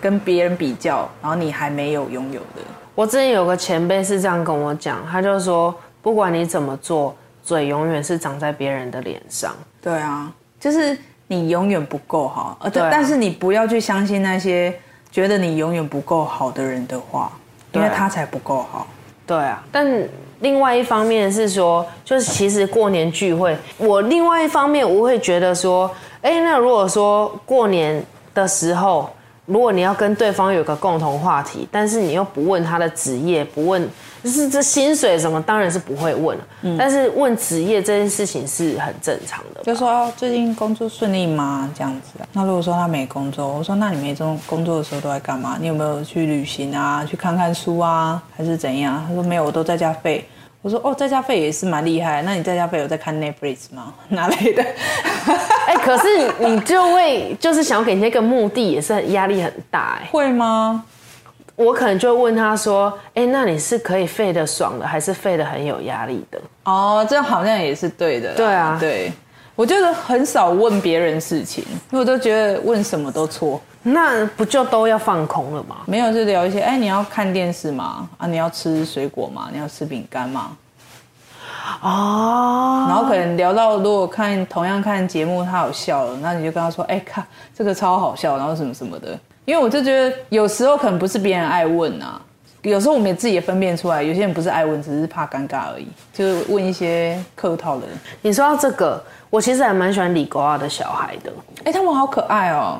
跟别人比较，然后你还没有拥有的。我之前有个前辈是这样跟我讲，他就说，不管你怎么做，嘴永远是长在别人的脸上。对啊，就是你永远不够好，而但是你不要去相信那些觉得你永远不够好的人的话，因为他才不够好。对啊，但另外一方面是说，就是其实过年聚会，我另外一方面我会觉得说，哎，那如果说过年的时候。如果你要跟对方有个共同话题，但是你又不问他的职业，不问就是这薪水什么，当然是不会问了。但是问职业这件事情是很正常的。就说最近工作顺利吗？这样子。那如果说他没工作，我说那你没中工作的时候都在干嘛？你有没有去旅行啊？去看看书啊？还是怎样？他说没有，我都在家废。我说哦，在家废也是蛮厉害。那你在家废有在看 Netflix 吗？哪类的？哎，可是你就会就是想要给那个目的，也是很压力很大。哎，会吗？我可能就问他说：“哎，那你是可以废的爽的，还是废的很有压力的？”哦，这样好像也是对的。对啊，对，我觉得很少问别人事情，因为我都觉得问什么都错。那不就都要放空了吗？没有，就聊一些。哎，你要看电视吗？啊，你要吃水果吗？你要吃饼干吗？哦。然后可能聊到，如果看同样看节目，他有笑了，那你就跟他说：“哎，看这个超好笑。”然后什么什么的。因为我就觉得有时候可能不是别人爱问啊，有时候我们也自己也分辨出来，有些人不是爱问，只是怕尴尬而已，就是问一些客套的。你说到这个，我其实还蛮喜欢李国二的小孩的。哎，他们好可爱哦。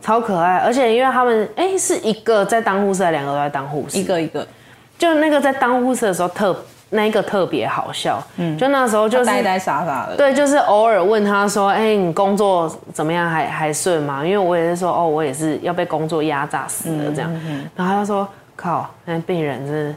超可爱，而且因为他们哎是一个在当护士，两个都在当护士，一个一个，就那个在当护士的时候特那一个特别好笑，嗯，就那时候就是呆呆傻傻的，对，就是偶尔问他说，哎，你工作怎么样，还还顺吗？因为我也是说，哦，我也是要被工作压榨死了这样，然后他说，靠，那病人真是。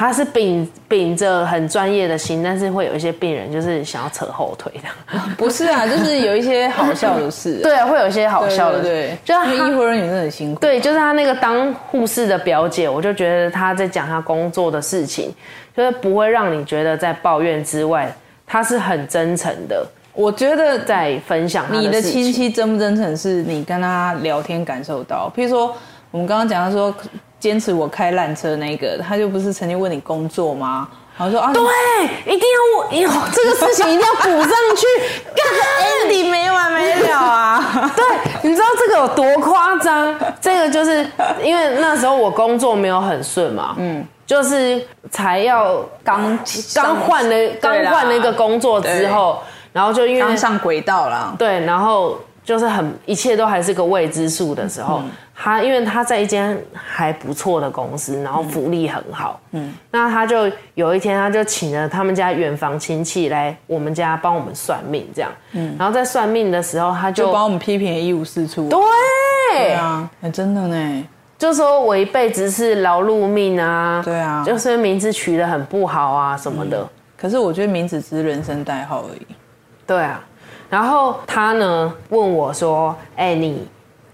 他是秉秉着很专业的心，但是会有一些病人就是想要扯后腿的，不是啊，就是有一些好笑的事，对啊，会有一些好笑的，对，就是医护人员真的很辛苦，对，就是他那个当护士的表姐，我就觉得他在讲他工作的事情，就是不会让你觉得在抱怨之外，他是很真诚的。我觉得在分享你的亲戚真不真诚，是你跟他聊天感受到，譬如说我们刚刚讲到说。坚持我开烂车那个，他就不是曾经问你工作吗？然后说啊，对，一定要我，哟，这个事情一定要补上去，干 Andy 没完没了啊！对，你知道这个有多夸张？这个就是因为那时候我工作没有很顺嘛，嗯，就是才要刚刚换了刚换了一个工作之后，然后就因为刚上轨道了，对，然后就是很一切都还是个未知数的时候。他因为他在一间还不错的公司，然后福利很好，嗯，那他就有一天他就请了他们家远房亲戚来我们家帮我们算命，这样，嗯，然后在算命的时候他就帮我们批评一无是处，对，对啊，真的呢，就说我一辈子是劳碌命啊，对啊，就是名字取得很不好啊什么的，可是我觉得名字只是人生代号而已，对啊，然后他呢问我说，哎你。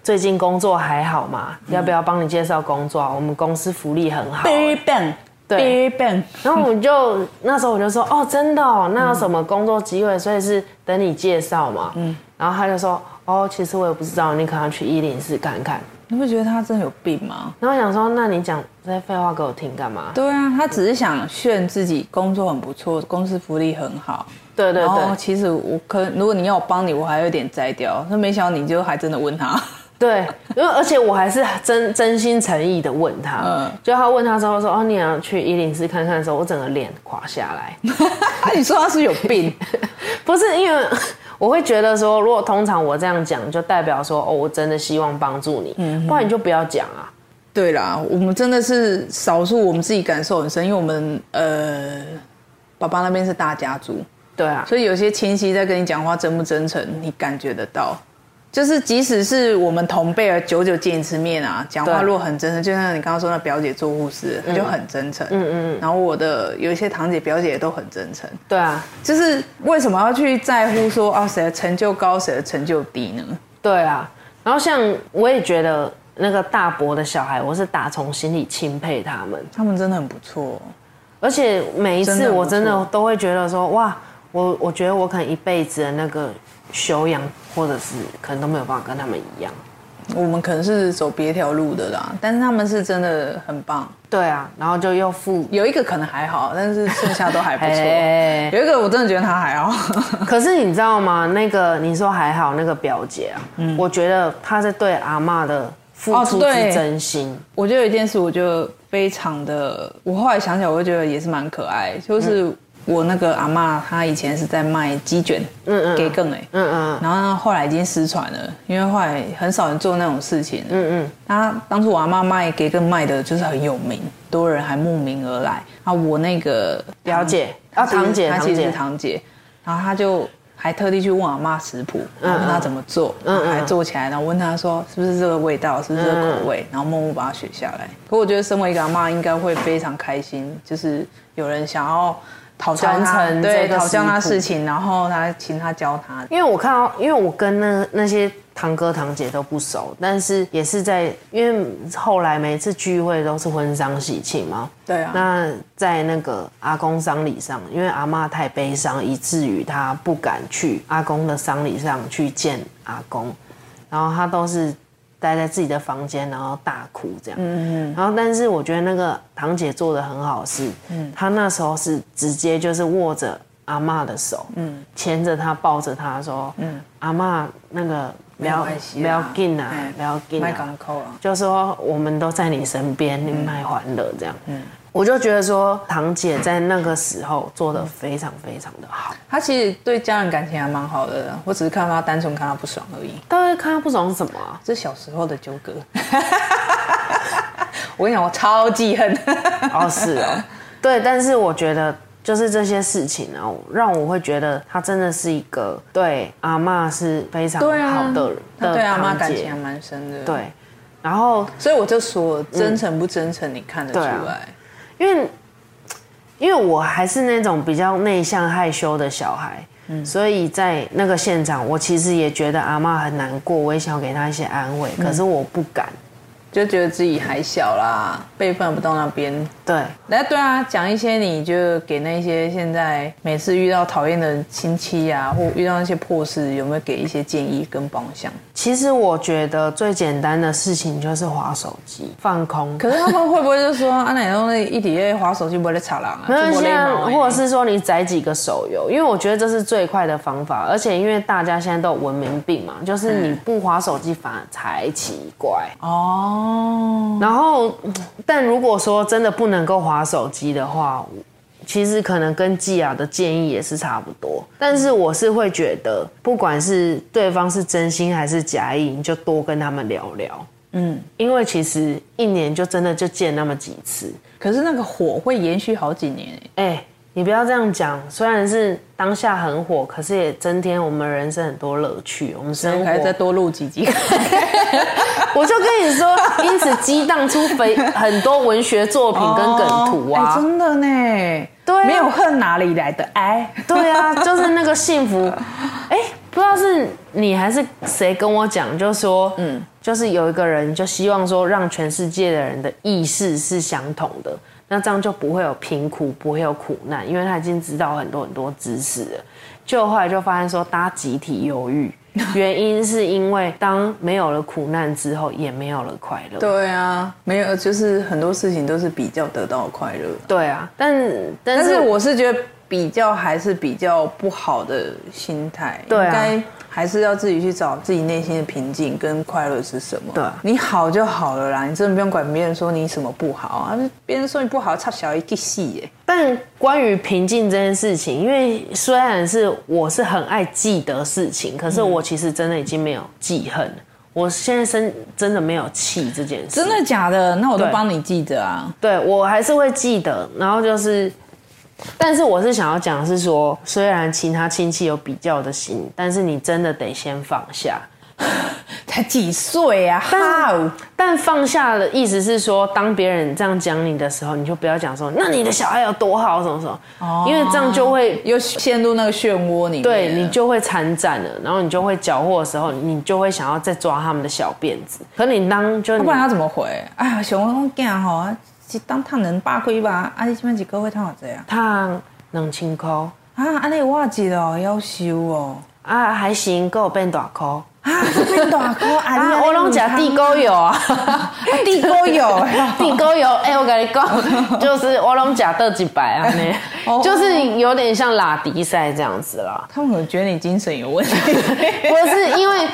最近工作还好吗？要不要帮你介绍工作？我们公司福利很好。Very bang，对，bang。然后我就那时候我就说，哦，真的哦，那有什么工作机会？所以是等你介绍嘛。嗯。然后他就说，哦，其实我也不知道，你可能去一零四看看。你会觉得他真的有病吗？然后想说，那你讲这些废话给我听干嘛？对啊，他只是想炫自己工作很不错，公司福利很好。对对对。其实我可如果你要我帮你，我还有点摘掉。那没想到你就还真的问他。对，因为而且我还是真真心诚意的问他，嗯，就他问他之后说，哦，你要去一零四看看的时候，我整个脸垮下来。你说他是有病？不是，因为我会觉得说，如果通常我这样讲，就代表说，哦，我真的希望帮助你，嗯，不然你就不要讲啊。对啦，我们真的是少数，我们自己感受很深，因为我们呃，爸爸那边是大家族，对啊，所以有些亲戚在跟你讲话真不真诚，你感觉得到。就是即使是我们同辈儿久久见一次面啊，讲话对如果很真诚，就像你刚刚说那表姐做护士，她就很真诚。嗯嗯。然后我的有一些堂姐表姐也都很真诚。对啊，就是为什么要去在乎说啊谁的成就高，谁的成就低呢？对啊。然后像我也觉得那个大伯的小孩，我是打从心里钦佩他们，他们真的很不错。而且每一次我真的都会觉得说，哇，我我觉得我可能一辈子的那个修养，或者是可能都没有办法跟他们一样。我们可能是走别条路的啦，但是他们是真的很棒。对啊，然后就又付，有一个可能还好，但是剩下都还不错。哎有一个我真的觉得他还好。可是你知道吗？那个你说还好，那个表姐啊，嗯我觉得她是对阿嬷的付出是真心。我觉得有一件事，我就非常的，我后来想起来，我就觉得也是蛮可爱。就是我那个阿妈，她以前是在卖鸡卷，嗯嗯。给更哎，嗯嗯。然后呢后来已经失传了，因为后来很少人做那种事情。嗯嗯，他当初我阿妈卖给更卖的就是很有名，多人还慕名而来。啊，我那个表姐啊，堂姐，她其实是，堂姐，然后她就还特地去问阿妈食谱，然后问她怎么做，嗯嗯。还做起来，然后问她说是不是这个味道，是不是这个口味，然后默默把它学下来。可我觉得身为一个阿妈，应该会非常开心，就是有人想要讨教传她，承对，这个讨教她食谱事情，然后他请他教他。因为我看到，因为我跟那那些堂哥堂姐都不熟，但是也是在，因为后来每次聚会都是婚丧喜庆嘛。对啊，那在那个阿公丧礼上，因为阿妈太悲伤，以至于她不敢去阿公的丧礼上去见阿公，然后她都是待在自己的房间，然后大哭这样。嗯嗯。然后，但是我觉得那个堂姐做的很好是，嗯，她那时候是直接就是握着阿妈的手，嗯，牵着她抱着她说，嗯，阿妈那个不要不要紧啊哎，不要紧啊。就说我们都在你身边，你卖欢乐这样。嗯，我就觉得说堂姐在那个时候做的非常非常的好。她其实对家人感情还蛮好的，我只是看到他单纯看她不爽而已，但是看她不爽是什么啊？这是小时候的纠葛。我跟你讲，我超记恨。哦，是哦，对，但是我觉得就是这些事情呢、让我会觉得她真的是一个对阿妈是非常好的人对阿妈感情还蛮深的。，对，然后所以我就说，真诚不真诚，你看得出来。因为因为我还是那种比较内向害羞的小孩，嗯所以在那个现场，我其实也觉得阿妈很难过，我也想要给她一些安慰，嗯可是我不敢。就觉得自己还小啦，辈分不到那边。对，那对啊，讲一些你就给那些现在每次遇到讨厌的亲戚啊，或遇到那些破事，有没有给一些建议跟方向？其实我觉得最简单的事情就是划手机、放空。可是他们会不会就说啊，奶奶那一底在滑手机不会在吵狼啊？没关系啊或者是说你载几个手游，因为我觉得这是最快的方法，而且因为大家现在都有文明病嘛，就是你不划手机反而才奇怪。哦，然后，嗯但如果说真的不能够划手机的话，其实可能跟季亚的建议也是差不多。但是我是会觉得，不管是对方是真心还是假意，你就多跟他们聊聊。嗯，因为其实一年就真的就见那么几次。可是那个火会延续好几年欸哎、你不要这样讲，虽然是当下很火，可是也增添我们人生很多乐趣。我们生活再，多录几集。我就跟你说，因此激荡出非很多文学作品跟梗图啊。哎真的呢，对啊没有恨哪里来的爱？对啊，就是那个幸福。哎、不知道是你还是谁跟我讲，就说，嗯，就是有一个人就希望说，让全世界的人的意识是相同的，那这样就不会有贫苦，不会有苦难，因为他已经知道很多很多知识了。就后来就发现说，大家集体忧郁，原因是因为当没有了苦难之后，也没有了快乐。对啊，没有，就是很多事情都是比较得到快乐。对啊，但但是我是觉得比较还是比较不好的心态，对啊应该还是要自己去找自己内心的平静跟快乐是什么。对啊你好就好了啦，你真的不用管别人说你什么不好啊，别人说你不好，差小一个戏耶。但关于平静这件事情，因为虽然是我是很爱记得事情，可是我其实真的已经没有记恨了。我现在真真的没有气这件事，真的假的？那我都对帮你记得啊。对我还是会记得。然后就是，但是我是想要讲的是说，虽然其他亲戚有比较的心，但是你真的得先放下。才几岁啊？但但放下的意思是说，当别人这样讲你的时候，你就不要讲说，那你的小孩有多好，什么什么，哦因为这样就会又陷入那个漩涡里面，对你就会参战了，然后你就会缴获的时候，你就会想要再抓他们的小辫子。可你当就不然他怎么回？哎呀，小王讲吼，一当烫人八块吧，啊，你这边一个月烫偌济啊？烫两千块啊，安尼我一哦，要收哦，啊还行，够变大块。啊，变大颗 啊！我拢食地沟油 啊，地沟油，地沟油。哎，我跟你讲，就是我拢食到一百啊，呢，就是有点像拉迪赛这样子啦。他们可能觉得你精神有问题，不是因为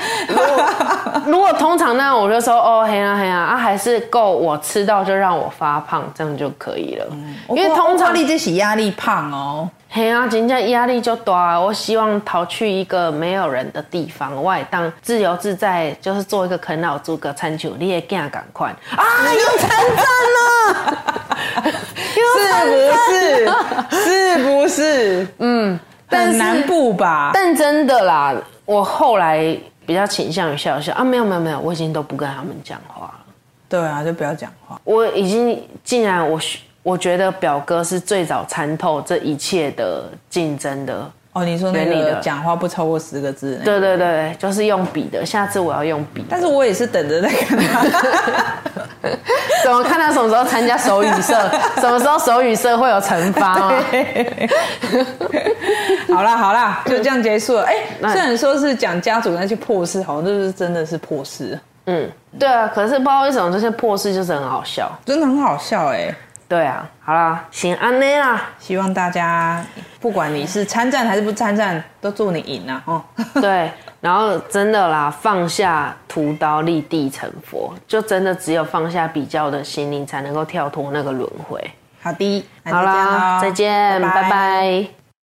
如果通常那样，我就说哦，嘿啊嘿啊，啊还是够我吃到就让我发胖，这样就可以了。因为通常你这是压力胖哦。嘿啊，人家压力就大。我希望逃去一个没有人的地方，外当自由自在，就是做一个啃老族个餐球。你也干赶快啊！又参战了，是不是？是不是？嗯，很难不吧？但真的啦，我后来比较倾向于笑笑啊，没有没有没有，我已经都不跟他们讲话了。对啊，就不要讲话。我已经竟然我。我觉得表哥是最早参透这一切的竞争的哦。你说那个讲话不超过十个字，对对对，就是用笔的。下次我要用笔，但是我也是等着在看他，怎么看他什么时候参加手语社，什么时候手语社会有惩罚吗？好啦好啦，就这样结束了。哎，虽然说是讲家族那些破事，好像就是真的是破事。嗯，对啊，可是不知道为什么这些破事就是很好笑，真的很好笑哎。对啊，好啦，行安内啦，希望大家不管你是参战还是不参战，都祝你赢啊！哦，对，然后真的啦，放下屠刀立地成佛，就真的只有放下比较的心灵，才能够跳脱那个轮回。好的，好啦，再见，拜拜。